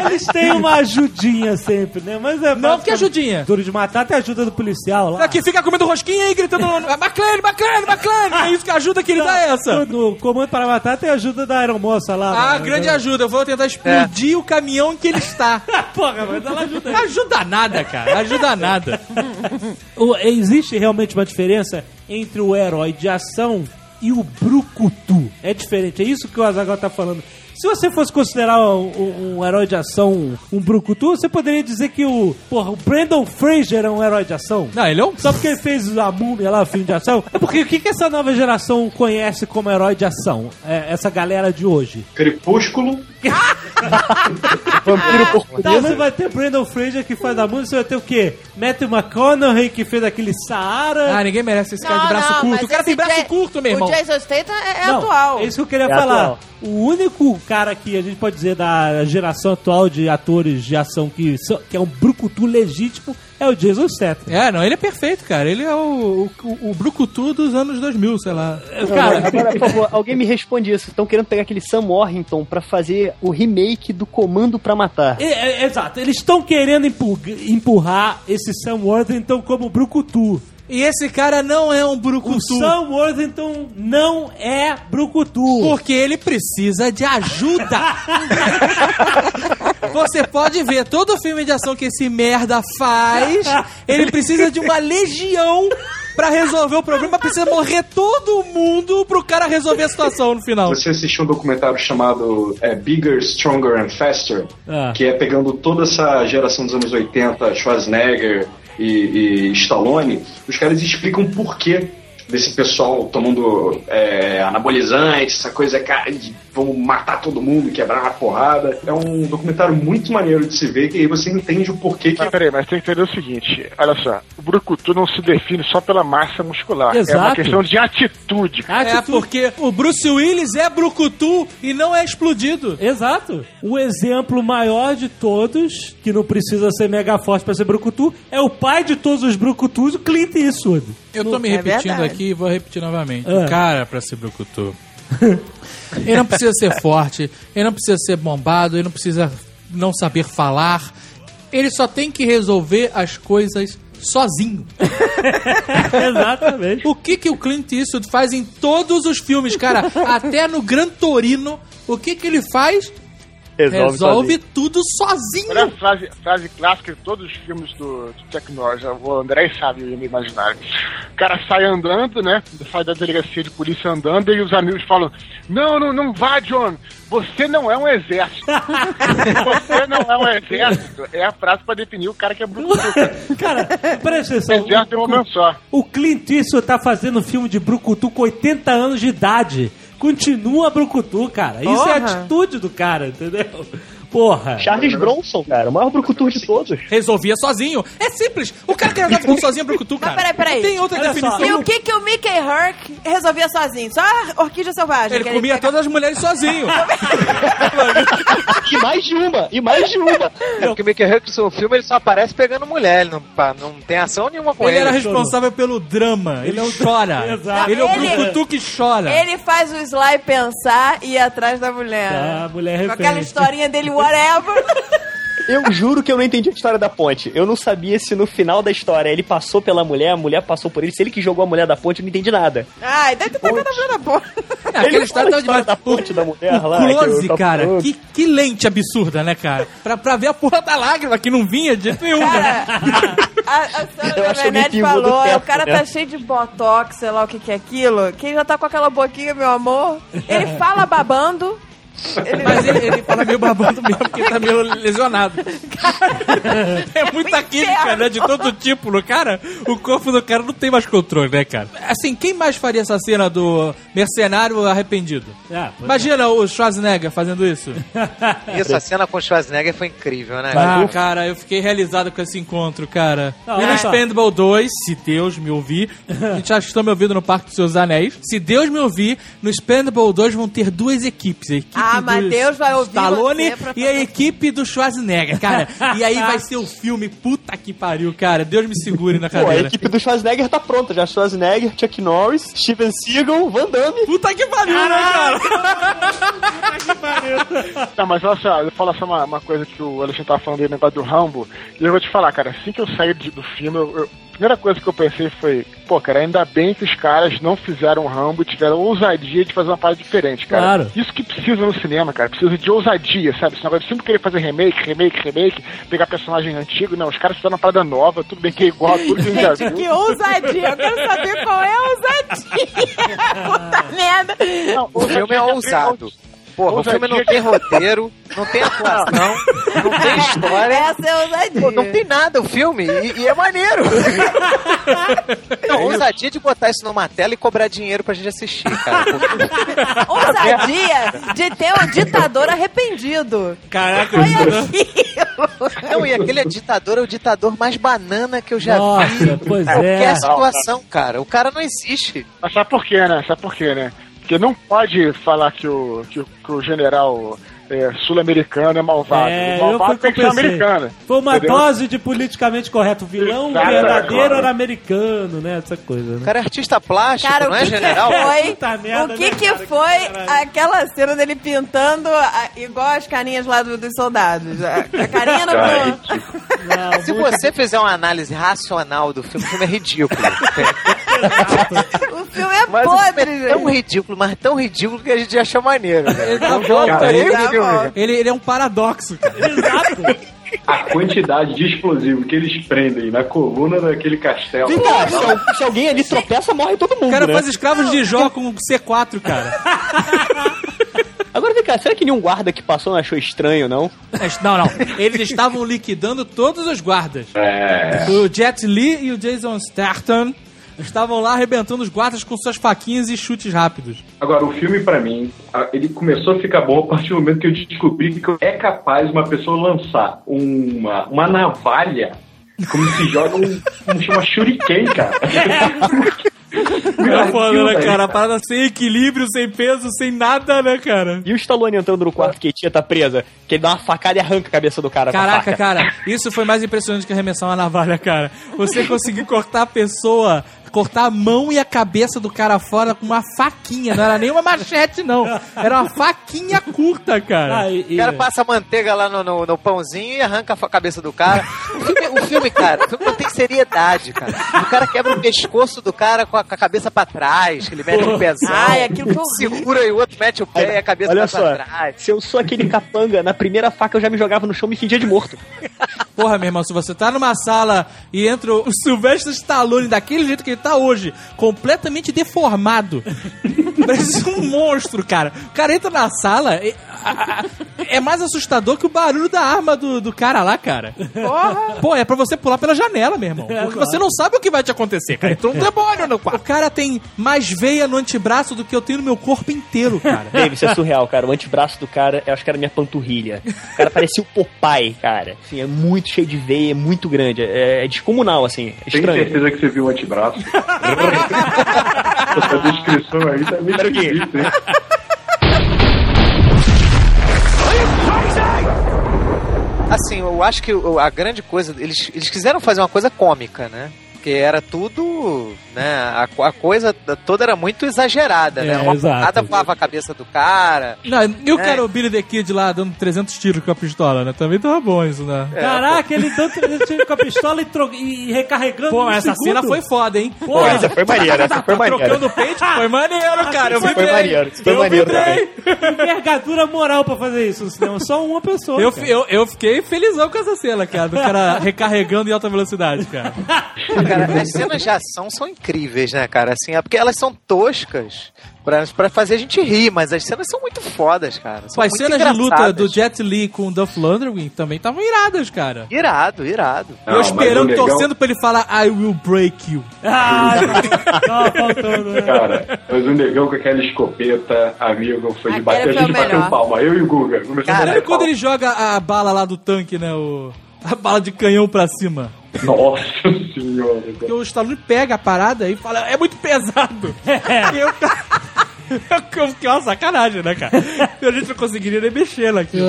Eles têm uma ajudinha sempre, né? Mas é Não, que ajudinha. Duro de matar tem ajuda do policial lá. Aqui fica comendo rosquinha e gritando: McLaren, McLaren, McLaren. É isso que a ajuda que ele dá é essa. No, Comando para Matar tem ajuda da aeromoça lá. Ah, né? grande ajuda. Eu vou tentar explodir o caminhão em que ele está. Porra, mas ela ajuda. Não ajuda nada, cara. Ajuda nada. O- Existe realmente uma diferença entre o herói de ação e o brucutu. É diferente, é isso que o Azaghal tá falando. Se você fosse considerar um, um- um herói de ação um brucutu, você poderia dizer que o, porra, o Brandon Fraser é um herói de ação? Não, ele é um... Só porque ele fez a múmia lá, o filme de ação? É porque o que, que essa nova geração conhece como herói de ação? É, essa galera de hoje. Crepúsculo. Vampiro português. Tá, você vai ter Brandon Fraser que faz a música, você vai ter o quê? Matthew McConaughey que fez aquele Saara. Ah, ninguém merece esse cara de braço não, curto. O cara tem braço curto, meu irmão. O Jason Statham é, é Não, atual. É isso que eu queria É falar. atual. O único cara que a gente pode dizer da geração atual de atores de ação que, são- que é um brucutu legítimo é o Jason Statham. É, não, ele é perfeito, cara. Ele é o, o, o Brucutu dos anos 2000, sei lá. Cara, Agora, por favor, alguém me responde isso. Estão querendo pegar aquele Sam Worthington pra fazer o remake do Comando pra Matar. é- é- exato. Eles estão querendo empu- empurrar esse Sam Worthington como brucutu. E esse cara não é um O Brucutu. Sam Worthington não é brucutu. Porque ele precisa de ajuda. Você pode ver todo filme de ação que esse merda faz, ele precisa de uma legião pra resolver o problema, precisa morrer todo mundo pro cara resolver a situação no final. Você assistiu um documentário chamado é, Bigger, Stronger and Faster, Ah. que é pegando toda essa geração dos anos 80, Schwarzenegger e, e Stallone, os caras explicam por quê desse pessoal tomando é, anabolizantes, essa coisa cara, de vamos matar todo mundo, quebrar uma porrada. É um documentário muito maneiro de se ver, que aí você entende o porquê que Mas peraí, mas tem que entender o seguinte: olha só, o Brucutu não se define só pela massa muscular. É Exato. uma questão de atitude. É porque o Bruce Willis é Brucutu e não é explodido. Exato. O exemplo maior de todos, que não precisa ser mega forte pra ser brucutu, é o pai de todos os brucutus, o Clint Eastwood. Eu tô me É repetindo verdade. aqui e vou repetir novamente. Ah. O cara, pra ser brucutu, ele não precisa ser forte, ele não precisa ser bombado, ele não precisa não saber falar. Ele só tem que resolver as coisas sozinho. Exatamente. O que que o Clint Eastwood faz em todos os filmes, cara? Até no Gran Torino, o que que ele faz? Resolve, Resolve sozinho. tudo Olha sozinho. a frase, frase clássica de todos os filmes do, do Chuck Norris, o André sabe o imaginário. O cara sai andando, né? Sai da delegacia de polícia andando e os amigos falam: Não, não, não vá, John! Você não é um exército. Você não é um exército. É a frase pra definir o cara que é bruto. Cara, presta atenção. Exército é um homem só. O Clint Eastwood tá fazendo filme de brucutu com 80 anos de idade. Continua brucutu, cara. Isso é a Porra. atitude do cara, entendeu? Porra. Charles Bronson, cara, o maior brucutu de todos. Resolvia sozinho. É simples. O cara que resolve tudo sozinho é brucutu, cara. peraí, peraí. Não tem outra Olha só, definição. E o que que o Mickey Herc resolvia sozinho? Só a orquídea selvagem. Ele comia pega- todas as mulheres sozinho. E mais de uma, e mais de uma. É porque o Mickey Hurks no filme ele só aparece pegando mulher, ele não, pá, não tem ação nenhuma com Ele ele. era responsável pelo drama. Ele chora. Exato. Ele é o Ele- brucutu que chora. Ele faz o Sly pensar e ir atrás da mulher. Tá, a mulher Com aquela historinha dele, whatever. Eu juro que eu não entendi a história da ponte. Eu não sabia se no final da história ele passou pela mulher, a mulher passou por ele. Se ele que jogou a mulher da ponte, eu não entendi nada. Ai, deve ter pegado a mulher da porra. É, aquela Ele história a história da ponte da mulher o lá. close, que cara. Que, que lente absurda, né, cara? Pra, pra ver a porra da lágrima que não vinha de jeito nenhum, né? A, a senhora do falou, teto, o cara né? tá cheio de botox, sei lá o que que é aquilo. Quem já tá com aquela boquinha, meu amor, ele fala babando Mas ele, ele fala meio babando mesmo, porque tá meio lesionado. é muita química, né? De todo tipo no cara. O corpo do cara não tem mais controle, né, cara? Assim, quem mais faria essa cena do mercenário arrependido? Ah, pois Imagina o Schwarzenegger fazendo isso. Isso, a cena com o Schwarzenegger foi incrível, né? Ah, cara, eu fiquei realizado com esse encontro, cara. Não, e no só. Spendable 2, se Deus me ouvir, a gente que estão me ouvindo no Parque dos Seus Anéis. Se Deus me ouvir, no Spendable 2 vão ter duas equipes. A equipe Ah, mas do Deus vai ouvir Stallone e a equipe do Schwarzenegger, cara. E aí vai ser o filme, puta que pariu, cara. Deus me segure na Pô, a cadeira. equipe do Schwarzenegger tá pronta já. Schwarzenegger, Chuck Norris, Steven Seagal, Van Damme. Puta que pariu, né, cara? Não, mas olha só, eu vou falar só uma, uma coisa que o Alexandre tava falando aí, no negócio do Rambo. E eu vou te falar, cara, assim que eu saí de- do filme, eu- eu- primeira coisa que eu pensei foi, pô, cara, ainda bem que os caras não fizeram Rambo e tiveram ousadia de fazer uma parada diferente, cara. Claro. Isso que precisa no cinema, cara. Precisa de ousadia, sabe? Esse negócio de sempre querer fazer remake, remake, remake, pegar personagem antigo. Não, os caras fizeram uma parada nova, tudo bem que é igual a tudo que a gente já viu. que ousadia. Eu quero saber qual é a ousadia. Puta merda. Não, O filme é ousado. Porra, o filme não tem roteiro, não tem atuação, não tem história. Essa é ousadia. Pô, não tem nada o filme e, e é maneiro. Não, ousadia de botar isso numa tela e cobrar dinheiro pra gente assistir, cara. Ousadia de ter um ditador arrependido. Caraca, Foi né? aquilo. Não, e aquele ditador é o ditador mais banana que eu já Nossa, vi. pois Qualquer é. situação, cara. O cara não existe. Mas sabe por quê, né? Sabe por quê, né? Porque não pode falar que o, que o, que o general é, sul-americano é malvado. É, o eu malvado fui tem que ser americano. Foi uma entendeu? dose de politicamente correto. O vilão Exato, verdadeiro agora. era americano, né? Essa coisa, O né? cara é artista plástico, Cara, o não é que, general? que foi? Merda, o que né, que cara? Foi aquela cena dele pintando a- igual as carinhas lá do- dos soldados? A, a carinha no. Não, Se você fizer uma análise racional do filme, o filme é ridículo. o filme é Mas o podre, filme é tão ridículo, mas tão ridículo que a gente acha maneiro. Ele dá volta, ele, é um paradoxo, cara. A quantidade de explosivo que eles prendem na coluna daquele castelo. Vem cá, se, se alguém ali tropeça, morre todo mundo, O cara né? faz escravos de Jó com C4, cara. Agora vem cá, será que nenhum guarda que passou não achou estranho, não? Não, não. Eles estavam liquidando todos os guardas. É. O Jet Li e o Jason Statham estavam lá arrebentando os guardas com suas faquinhas e chutes rápidos. Agora, o filme, pra mim, ele começou a ficar bom a partir do momento que eu descobri que é capaz uma pessoa lançar uma, uma navalha como se joga um, um chama shuriken, cara. É foda, né, cara? A parada sem equilíbrio, sem peso, sem nada, né, cara? E o Stallone entrando no quarto que a tia tá presa, que ele dá uma facada e arranca a cabeça do cara com a Caraca, faca. cara, isso foi mais impressionante que arremessar uma navalha, cara. Você conseguir cortar a pessoa, cortar a mão e a cabeça do cara fora com uma faquinha. Não era nem uma machete, não. Era uma faquinha curta, cara. Ah, e- O cara passa manteiga lá no, no- no pãozinho e arranca a cabeça do cara. O filme, o filme, cara, o filme não tem seriedade, cara. O cara quebra o pescoço do cara com a, com a cabeça pra trás, que ele mete o pezão. Ai, aquilo que eu Segura e o outro mete o pé e a cabeça Olha vai só, pra trás. se eu sou aquele capanga, na primeira faca eu já me jogava no chão e me fingia de morto. Porra, meu irmão, se você tá numa sala e entra o Sylvester Stallone daquele jeito que ele tá hoje, completamente deformado, parece um monstro, cara. O cara entra na sala, é, a- a- é mais assustador que o barulho da arma do, do cara lá, cara. Porra. Pô, é pra você pular pela janela, meu irmão. Porque você não sabe o que vai te acontecer, cara. Entrou um demônio no quarto. O cara tem mais veia no antebraço do que eu tenho no meu corpo inteiro, cara. Dave, isso é surreal, cara. O antebraço do cara, eu acho que era minha panturrilha. O cara parecia o Popeye, cara. Assim, é muito cheio de veia, é muito grande. É, é descomunal, assim. É Tem estranho. certeza que você viu o antebraço? Essa descrição aí tá meio esquisita, hein? Assim, eu acho que a grande coisa, eles, eles quiseram fazer uma coisa cômica, né? Porque era tudo, né? A, a coisa toda era muito exagerada, né? É, Uma exato. voava a cabeça do cara. Não, e o É. cara, o Billy the Kid lá, dando 300 tiros com a pistola, né? Também tava bom isso, né? Caraca, ele dando 300 tiros com a pistola e, tro... e recarregando Pô, essa segundo. cena foi foda, hein? Pô, Essa foi maneira, essa foi maneira. Trocando o peito, foi maneiro, cara. Eu Isso foi maneiro, isso foi Eu maneiro vibrei. envergadura moral pra fazer isso no cinema. Só uma pessoa. Eu, cara. eu, eu fiquei felizão com essa cena, cara, do cara recarregando em alta velocidade, cara. cara, as cenas de ação são incríveis, né, cara? Assim, é porque elas são toscas pra, pra fazer a gente rir, mas as cenas são muito fodas, cara. São Pô, as muito cenas de luta engraçadas. do Jet Li com o Dolph Lundgren também estavam iradas, cara. Irado, irado. E eu esperando, torcendo pra ele falar I will break you. Ah, tava faltando, né? Cara, mas o negão com aquela escopeta, amigo, foi de bater. A gente bateu melhor. palma, eu e o Guga. Começamos a Sabe bater quando palma. ele joga a bala lá do tanque, né? O, a bala de canhão pra cima. Nossa senhora. Porque o Stallone pega a parada e fala, é muito pesado. e eu, que é uma sacanagem, né, cara? A gente não conseguiria nem mexer naquilo.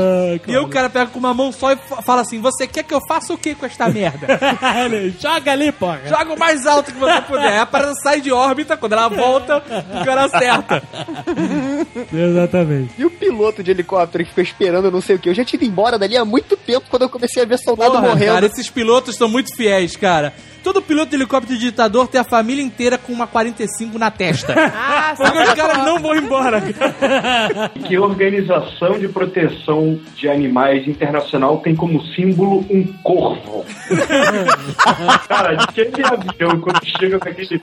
e aí o cara pega com uma mão só e fa- fala assim: Você quer que eu faça o que com esta merda? Joga ali, porra. Joga o mais alto que você puder. Aí a parada sai de órbita, quando ela volta, o cara acerta. Exatamente. E o piloto de helicóptero que ficou esperando não sei o que. Eu já tinha ido embora dali há muito tempo quando eu comecei a ver soldado Porra, morrendo. cara, esses pilotos são muito fiéis, cara. Todo piloto de helicóptero de ditador tem a família inteira com uma 45 na testa. Ah, Porque os caras não vão embora. Que organização de proteção de animais internacional tem como símbolo um corvo? Cara, aquele avião, quando chega com aquele.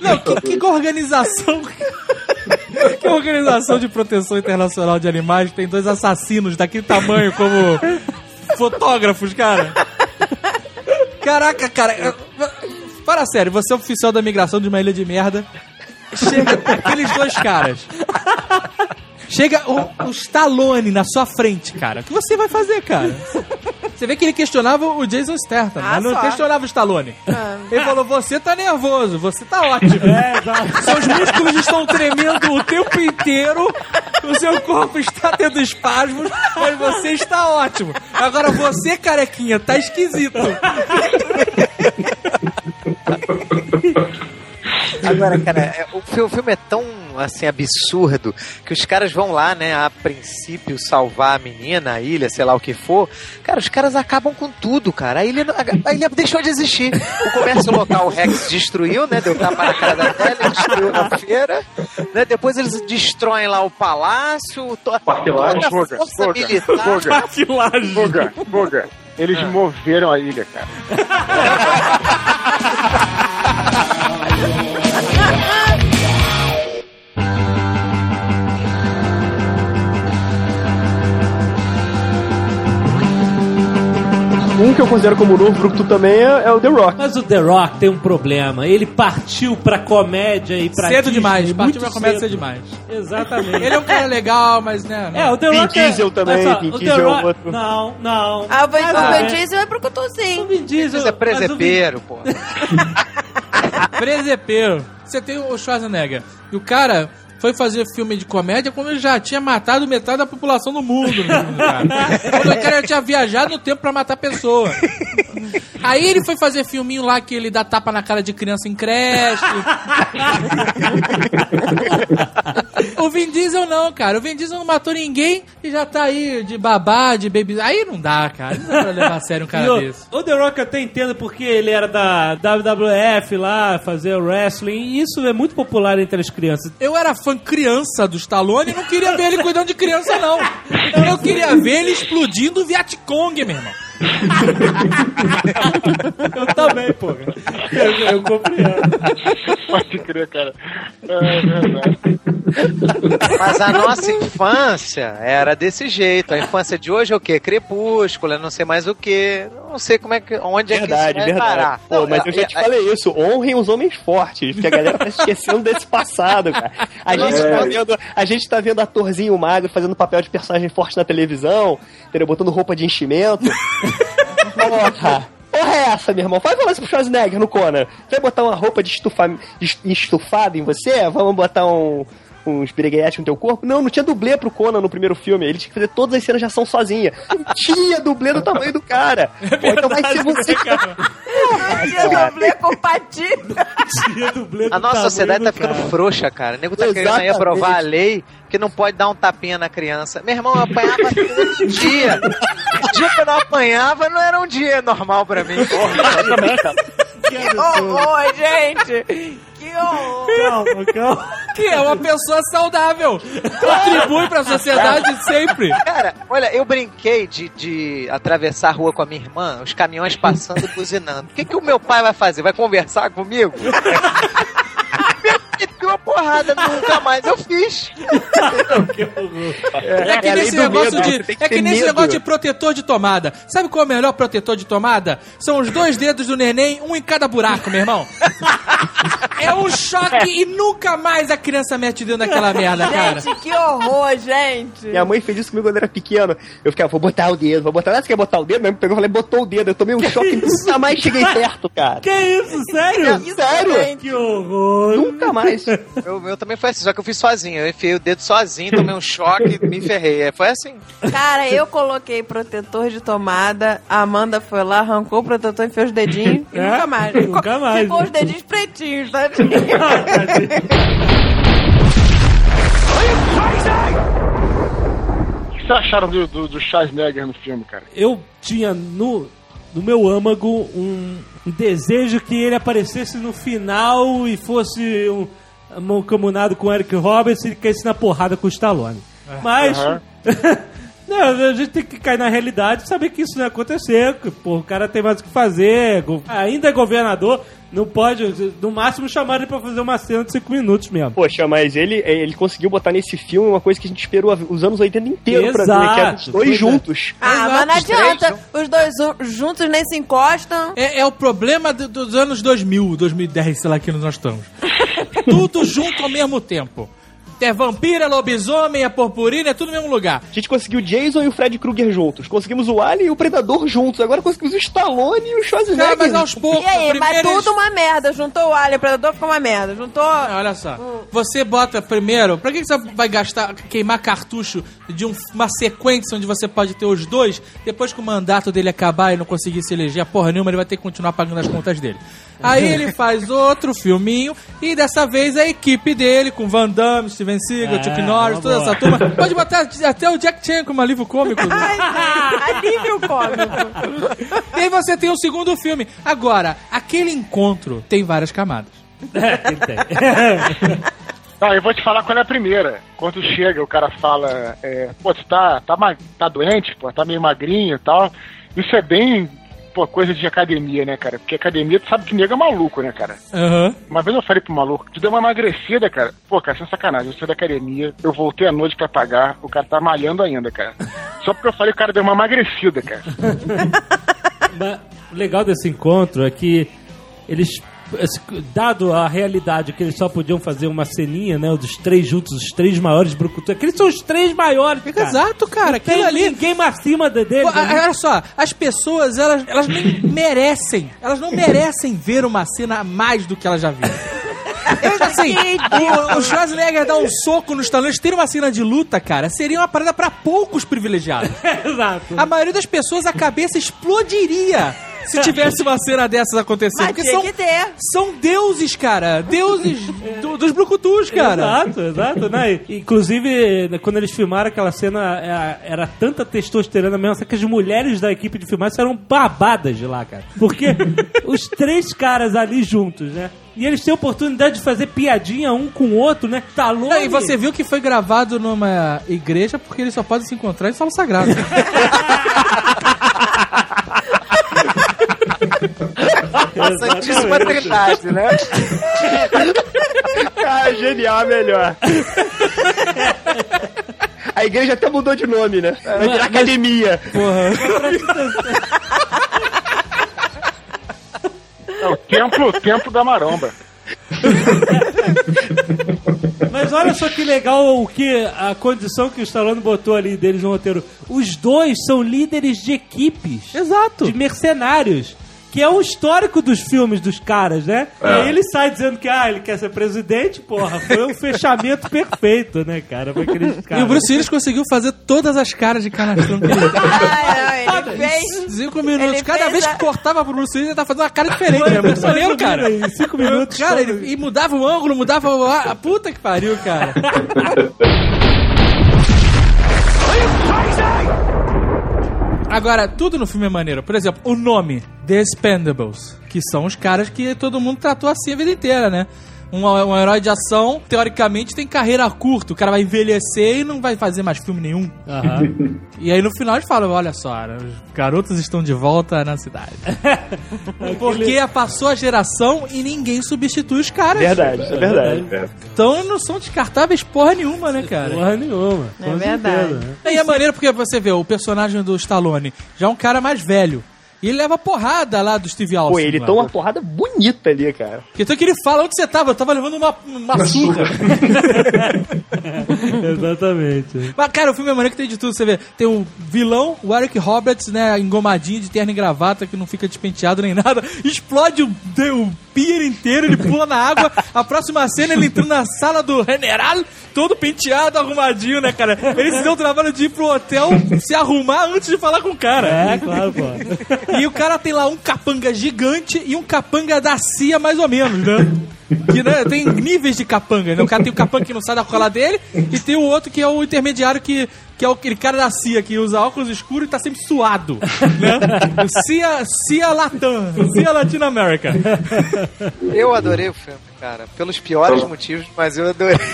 Não, que, que organização. que organização de proteção internacional de animais tem dois assassinos daquele tamanho como fotógrafos, cara? Caraca, cara. Para sério, você é oficial da migração de uma ilha de merda. Chega aqueles dois caras. Chega o, o Stallone na sua frente, cara. O que você vai fazer, cara? Você vê que ele questionava o Jason Statham, Ah, mas não só. questionava o Stallone. Ah. Ele falou: Você tá nervoso, você tá ótimo. É, exato. Seus músculos estão tremendo o tempo inteiro, o seu corpo está tendo espasmos, mas você está ótimo. Agora você, carequinha, tá esquisito. Agora, cara, é, o, fi- o filme é tão, assim, absurdo que os caras vão lá, né, a princípio salvar a menina, a ilha, sei lá o que for. Cara, os caras acabam com tudo, cara. A ilha, a, ilha deixou de existir. O comércio local, o Rex, destruiu, né, deu tapa na cara da tela, destruiu a feira. Né, depois eles destroem lá o palácio, to, Parquilagem. toda a força militar. Eles moveram a ilha, cara. que eu considero como novo, Brucutu também, é, é o The Rock. Mas o The Rock tem um problema. Ele partiu pra comédia e pra Cedo Disney demais, muito partiu pra comédia cedo demais. Exatamente. Ele é um cara legal, mas né. É, o The Vin Rock é- Diesel também, só, Vin o The Diesel é Rock- outro. Não, não. Ah, o Vin Mas, o é, Vin Diesel é pro O Cutuzinho. Vin Diesel... Isso é o Vin- presepeiro, pô. Presepeiro. Você tem o Schwarzenegger. E o cara foi fazer filme de comédia quando ele já tinha matado metade da população do mundo. cara. quando o cara já tinha viajado no tempo pra matar pessoa. Aí ele foi fazer filminho lá que ele dá tapa na cara de criança em creche. o Vin Diesel não, cara. O Vin Diesel não matou ninguém e já tá aí de babá, de baby. Aí não dá, cara. Não dá pra levar a sério um E cara o, desse. o The Rock eu até entendo porque ele era da WWF lá, fazer wrestling, e isso é muito popular entre as crianças. Eu era fã criança do Stallone e não queria ver ele cuidando de criança, não. Eu queria ver ele explodindo o Vietcong, meu irmão. Eu também, pô. Eu, eu compreendo. Pode crer, cara. É verdade. Mas a nossa infância era desse jeito. A infância de hoje é o quê? Crepúsculo, é não sei mais o quê. Não sei como é que. Onde é que Verdade, isso vai verdade. parar. Pô, Não, mas eu já é- te falei isso. Honrem os homens fortes, porque a galera tá esquecendo desse passado, cara. A gente, tá vendo, a gente tá vendo atorzinho magro fazendo papel de personagem forte na televisão, entendeu? Botando roupa de enchimento. Porra! Porra é essa, meu irmão? Falar isso pro Schwarzenegger no Conan. Vai botar uma roupa de, estufa, de estufado em você? Vamos botar um, uns biriguetes no teu corpo? Não, não tinha dublê pro Conan no primeiro filme. Ele tinha que fazer todas as cenas de ação sozinha. Não tinha dublê do tamanho do cara. Pô, então vai ser você, cara. Tinha dublê com patina. Tinha dublê A nossa sociedade tá do ficando cara. frouxa, cara. O nego tá querendo aí Exatamente. aprovar a lei que não pode dar um tapinha na criança. Meu irmão, eu apanhava todo dia. O dia que eu não apanhava não era um dia normal pra mim. Que horror, gente. Que horror. Calma, calma. que é uma pessoa saudável. Contribui pra sociedade sempre. Cara, olha, eu brinquei de, de atravessar a rua com a minha irmã, os caminhões passando e buzinando. O que, que o meu pai vai fazer? Vai conversar comigo? Porrada, nunca mais eu fiz. É que É lei nesse negócio medo, de. que É que nesse medo. negócio de protetor de tomada. Sabe qual é o melhor protetor de tomada? São os dois dedos do neném, um em cada buraco, meu irmão. É um choque e nunca mais a criança mete dentro daquela merda, cara. Gente, que horror, gente. Minha mãe fez isso comigo quando eu era pequeno. Eu ficava, vou botar o dedo, vou botar. Não, você quer botar o dedo? Minha mãe pegou e falei, botou o dedo. Eu tomei um choque e nunca mais cheguei perto, cara. Que isso, sério? Sério? Que horror. Nunca mais. Eu, eu também foi assim, só que eu fiz sozinho. Eu enfiei o dedo sozinho, tomei um choque e me ferrei. É, Foi assim. Cara, eu coloquei protetor de tomada, a Amanda foi lá, arrancou o protetor, enfiou os dedinhos e É? nunca mais. Nunca mais, Ficou né? os dedinhos pretinhos, tá? tadinho. O que vocês acharam do, do, do Schwarzenegger no filme, cara? Eu tinha no, no meu âmago um, um desejo que ele aparecesse no final e fosse um mancomunado com o Eric Roberts e ele caísse na porrada com o Stallone. Mas. Aham. Não, a gente tem que cair na realidade e saber que isso não ia acontecer. que, Pô, o cara tem mais o que fazer. Ainda é governador, não pode, no máximo, chamar ele pra fazer uma cena de 5 minutos mesmo. Poxa, mas ele, ele conseguiu botar nesse filme uma coisa que a gente esperou os anos 80 inteiro pra ver, que era os Exato, dois pois é. juntos. Ah, Exato, mas não adianta. Os dois juntos nem se encostam. É, é o problema do- dos anos 2000, 2010, sei lá que nós estamos. Tudo junto ao mesmo tempo. É vampiro, é lobisomem, é purpurina, é tudo no mesmo lugar. A gente conseguiu o Jason e o Fred Krueger juntos. Conseguimos o Alien e o Predador juntos. Agora conseguimos o Stallone e o Schwarzenegger. Cara, mas aos poucos. E aí, mas eles- tudo uma merda. Juntou o Alien, o Predador ficou uma merda. Juntou... Ah, Olha só, você bota primeiro. Pra que que você vai gastar, queimar cartucho de um- uma sequência onde você pode ter os dois? Depois que o mandato dele acabar e não conseguir se eleger a porra nenhuma, ele vai ter que continuar pagando as contas dele. Aí ele faz outro filminho e dessa vez a equipe dele, com Van Damme, Steven Seagal, É, Chuck Norris, toda vamos essa turma. Pode botar até o Jack Chan como alívio cômico. Alívio cômico. e aí você tem o segundo filme. Agora, aquele encontro tem várias camadas. É, ele tem. Não, eu vou te falar qual é a primeira. Quando chega, o cara fala, é, pô, tu tá, tá, tá doente, pô, tá meio magrinho e tal. Isso é bem, pô, coisa de academia, né, cara? Porque academia, tu sabe que nego é maluco, né, cara? Aham. Uma vez eu falei pro maluco, tu deu uma emagrecida, cara. Pô, cara, sem sacanagem, eu saí da academia, eu voltei à noite pra pagar, o cara tá malhando ainda, cara. Só porque eu falei, o cara deu uma emagrecida, cara. O legal desse encontro é que eles, dado a realidade que eles só podiam fazer uma ceninha, né? Dos três juntos, os três maiores brucutus. Aqueles são os três maiores, cara. Exato, cara. Aquilo ali. ninguém mais acima de- deles. Pô, né? Olha só, as pessoas, elas, elas nem merecem. Elas não merecem ver uma cena a mais do que elas já viram. Eu, assim, o, o Schwarzenegger dar um soco nos talões, ter uma cena de luta, cara, seria uma parada pra poucos privilegiados. Exato. A maioria das pessoas, a cabeça explodiria se tivesse uma cena dessas acontecendo. Mas Porque tinha são, que ter. são deuses, cara. Deuses do- dos brucutus, cara. Exato, exato. Né? Inclusive, quando eles filmaram aquela cena, era, era tanta testosterona mesmo, só que as mulheres da equipe de filmagem eram babadas de lá, cara. Porque os três caras ali juntos, né? E eles têm a oportunidade de fazer piadinha um com o outro, né? Talone. Não, e você viu que foi gravado numa igreja porque eles só podem se encontrar em solo sagrado. Santíssima Trindade, né? ah, genial, melhor. A igreja até mudou de nome, né? Vai virar academia. É o templo, o templo da maromba. Mas olha só que legal o que a condição que o Stallone botou ali deles no roteiro. Os dois são líderes de equipes. Exato. De mercenários. Que é o histórico dos filmes dos caras, né? E aí ele sai dizendo que, ah, ele quer ser presidente, porra. Foi um fechamento perfeito, né, cara? Pra aqueles E caras. o Bruce Willis conseguiu fazer todas as caras de canastrão que ele Ah, não, ele fez. Cinco minutos. Ele Cada vez a- que cortava pro Bruce Willis, ele tava fazendo uma cara diferente. É muito maneiro, cara. Em cinco minutos. Cara, ele, e mudava o ângulo, mudava o... A puta que pariu, cara. Agora, tudo no filme é maneiro. Por exemplo, o nome, The Expendables, que são os caras que todo mundo tratou assim a vida inteira, né? Um, um herói de ação, teoricamente, tem carreira curta. O cara vai envelhecer e não vai fazer mais filme nenhum. Aham. E aí no final eles falam: olha só, os garotos estão de volta na cidade. Porque passou a geração e ninguém substitui os caras. Verdade, é verdade. Então não são descartáveis porra nenhuma, né, cara? Porra nenhuma. É verdade. certeza, né? E é maneiro porque você vê o personagem do Stallone já é um cara mais velho. E ele leva porrada lá do Steve Austin. Pô, ele toma uma porrada bonita ali, cara. Então que ele fala, onde você tava? Eu tava levando uma, uma surra. Exatamente. Mas, cara, o filme é maneiro que tem de tudo. Você vê, tem o vilão, o Eric Roberts, né, engomadinho, de terno e gravata, que não fica despenteado nem nada. Explode o, o pier inteiro, ele pula na água. A próxima cena, ele entrando na sala do general, todo penteado, arrumadinho, né, cara? Ele se deu o trabalho de ir pro hotel se arrumar antes de falar com o cara. É, claro, pô. E o cara tem lá um capanga gigante e um capanga da CIA, mais ou menos, né? Que né, tem níveis de capanga, né? O cara tem o capanga que não sai da cola dele e tem o outro que é o intermediário que, que é o- aquele cara da CIA que usa óculos escuros e tá sempre suado, né? O CIA, CIA Latam, CIA Latina America. Eu adorei o filme, cara. Pelos piores motivos, mas eu adorei.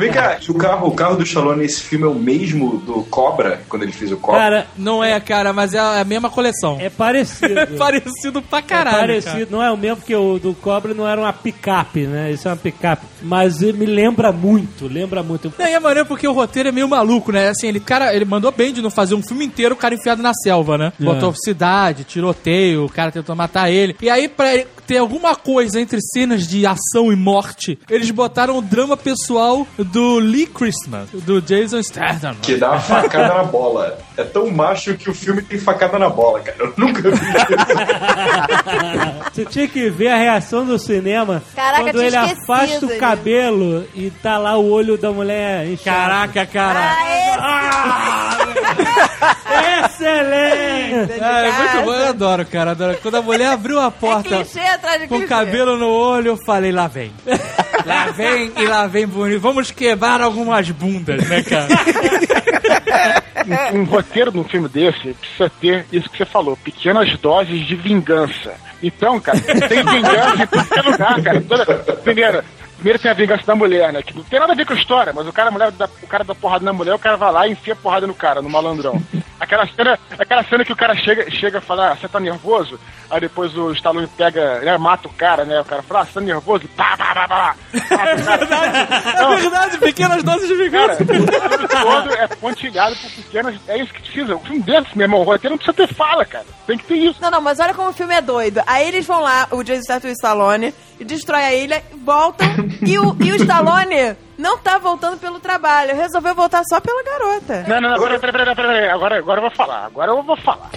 Vem cá, o carro, o carro do Stallone nesse filme é o mesmo do Cobra, quando ele fez o Cobra? Cara, Não é, cara, mas é a mesma coleção. é parecido. É parecido pra É caralho. parecido, cara. não é o mesmo porque o do Cobra não era uma picape, né? Isso é uma picape. Mas ele me lembra muito, lembra muito. Não, e é maneiro porque o roteiro é meio maluco, né? Assim, ele, cara, ele mandou bem de não fazer um filme inteiro o cara enfiado na selva, né? É. Botou cidade, tiroteio, o cara tentou matar ele. E aí, pra ele ter alguma coisa entre cenas de ação e morte, eles botaram o drama pessoal do Lee Christmas, do Jason Statham. Que dá uma facada na bola. É tão macho que o filme tem facada na bola, cara. Eu nunca vi Você tinha que ver a reação do cinema Caraca, quando ele afasta o cabelo e tá lá o olho da mulher inchado. Caraca, cara. Ah, Excelente! É, é muito bom, eu adoro, cara. Adoro. Quando a mulher abriu a é porta de com o cabelo no olho, eu falei, lá vem. Lá vem e lá vem bonito. Vamos quebrar algumas bundas, né, cara? Um, roteiro de um filme desse precisa ter isso que você falou, pequenas doses de vingança. Então, cara, tem vingança em é lugar, cara. Toda, primeiro, primeiro tem a vingança da mulher, né? Que não tem nada a ver com a história, mas o cara, mulher o cara dá porrada na mulher, o cara vai lá e enfia porrada no cara, no malandrão. Aquela cena, aquela cena que o cara chega, chega a falar, "Ah, você tá nervoso? Aí depois o Stallone pega, né, mata o cara, né? O cara fala, ah, você tá nervoso? Pá, pá, pá, pá. O cara. Não, É verdade, pequenas doses de Cara, vingança. todo é pontilhado por pequenas. É isso que precisa. O filme desse, meu irmão, o roteiro não precisa ter fala, cara. Tem que ter isso. Não, não, mas olha como o filme é doido. Aí eles vão lá, o Jason Statham e o Stallone, e destrói a ilha, voltam, e o, e o Stallone não tá voltando pelo trabalho, resolveu voltar só pela garota. Não, não, não, peraí, peraí, peraí, peraí, peraí. Agora, agora eu vou falar. Agora eu vou falar.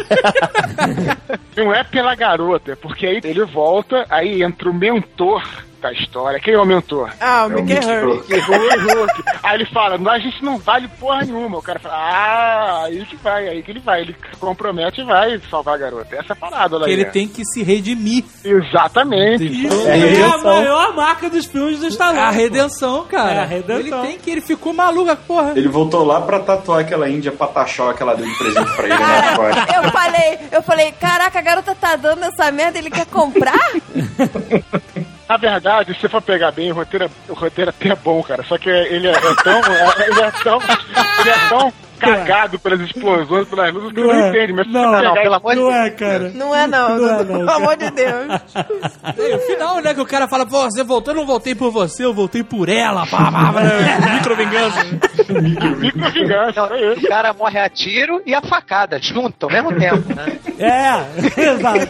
não é pela garota, é porque aí ele volta, aí entra o mentor da história. Quem é o mentor? Ah, o É Mickey Hurley. Hulk. Aí ele fala, "Não, a gente não vale porra nenhuma. O cara fala, ah, aí que vai, aí que ele vai. Ele se compromete e vai salvar a garota. Essa é a parada lá. Que ele tem que se redimir. Exatamente. Isso É a é, a maior marca dos filmes do Stallone. A redenção, cara. É a redenção. Ele tem que, ele ficou maluco, porra. Ele voltou lá pra tatuar aquela índia pataxó que ela deu de presente pra ele na costa. Eu falei, eu falei, caraca, a garota tá dando essa merda, ele quer comprar? Na verdade, se você for pegar bem, o roteiro, é- o roteiro até é bom, cara. Só que ele é, é tão. é- ele é tão. Ele é tão cagado pelas explosões, pelas luzes, que Não não é. entende. Mas Não, não, pelo amor de Não Deus. é, cara. Não é não, Não é não, pelo cara. amor de Deus. E o final, né, que o cara fala, pô, você voltou, eu não voltei por você, eu voltei por ela, pá, pá, pá, micro vingança. micro vingança, é o cara morre a tiro e a facada, junto, ao mesmo tempo, né? É, exato.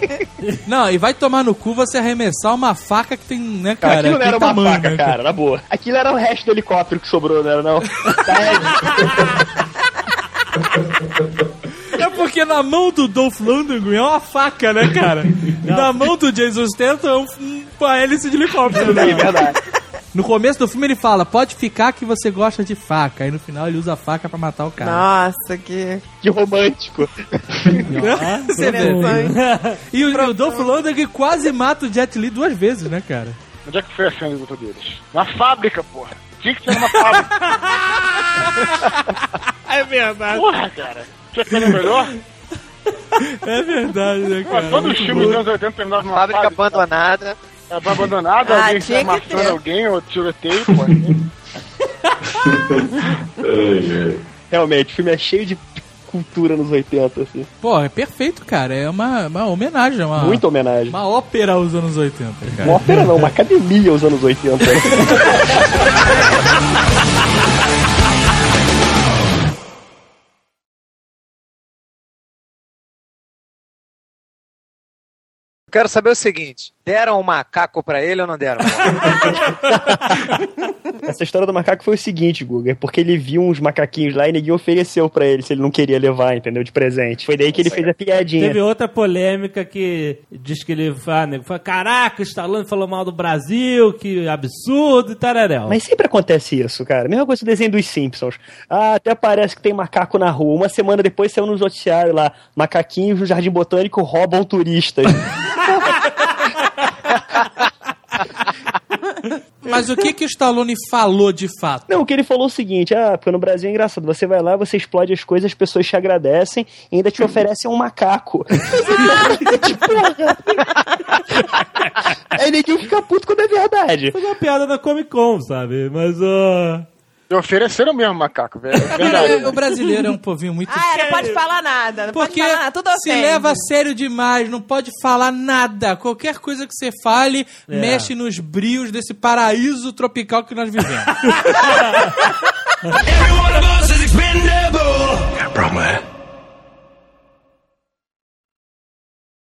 Não, e vai tomar no cu você arremessar uma faca que tem, né, Cara, aquilo não era uma tamanho, faca, né, cara, na boa. Aquilo era o resto do helicóptero que sobrou, não era não? É porque na mão do Dolph Lundgren é uma faca, né, cara? Na mão do Jason Statham é um, um- uma hélice de helicóptero, é né? verdade. No começo do filme ele fala, pode ficar que você gosta de faca. Aí no final ele usa a faca pra matar o cara. Nossa, que... Que romântico. Você vê. Interessante. E o, e o Dolph Lundgren quase mata o Jet Li duas vezes, né, cara? Onde é que foi a cena de luta deles? Na fábrica, porra. Tinha que ser numa fábrica. É verdade. Porra, cara. Tinha cena melhor? É verdade, né, Pô, cara? todos os filmes dos anos 80 terminavam numa Fábrica fábrica. abandonada. Tava abandonado, Ah, alguém tá matando alguém, ou tiroteio, pô. ai. Realmente, o filme é cheio de cultura nos 80, assim. Pô, é perfeito, cara. É uma, uma homenagem, é uma, Muita homenagem. uma ópera aos anos 80, cara. Uma ópera não, uma academia aos anos 80. Quero saber o seguinte: deram um macaco pra ele ou não deram? Essa história do macaco foi o seguinte, Guga, é porque ele viu uns macaquinhos lá e ninguém ofereceu pra ele se ele não queria levar, entendeu? De presente. Foi daí que ele fez a piadinha. Teve outra polêmica que diz que ele fala, nego, fala, caraca, o Stallone falou mal do Brasil, que absurdo e tararéu. Mas sempre acontece isso, cara. Mesma coisa do desenho dos Simpsons. Ah, até parece que tem macaco na rua. Uma semana depois saiu nos noticiários lá: macaquinhos no Jardim Botânico roubam turistas. Mas o que que o Stallone falou de fato? Não, o que ele falou é o seguinte: ah, porque no Brasil é engraçado. Você vai lá, você explode as coisas, as pessoas te agradecem e ainda te oferecem um macaco. Aí ninguém fica puto quando é verdade. Foi uma piada na Comic Con, sabe? Mas, ó... E ofereceram mesmo macaco, velho. É o brasileiro é um povinho muito Ah, não pode falar nada. Não Porque pode falar nada. Tudo se ofende. leva a sério demais, não pode falar nada. Qualquer coisa que você fale É. mexe nos brios desse paraíso tropical que nós vivemos. Brahma.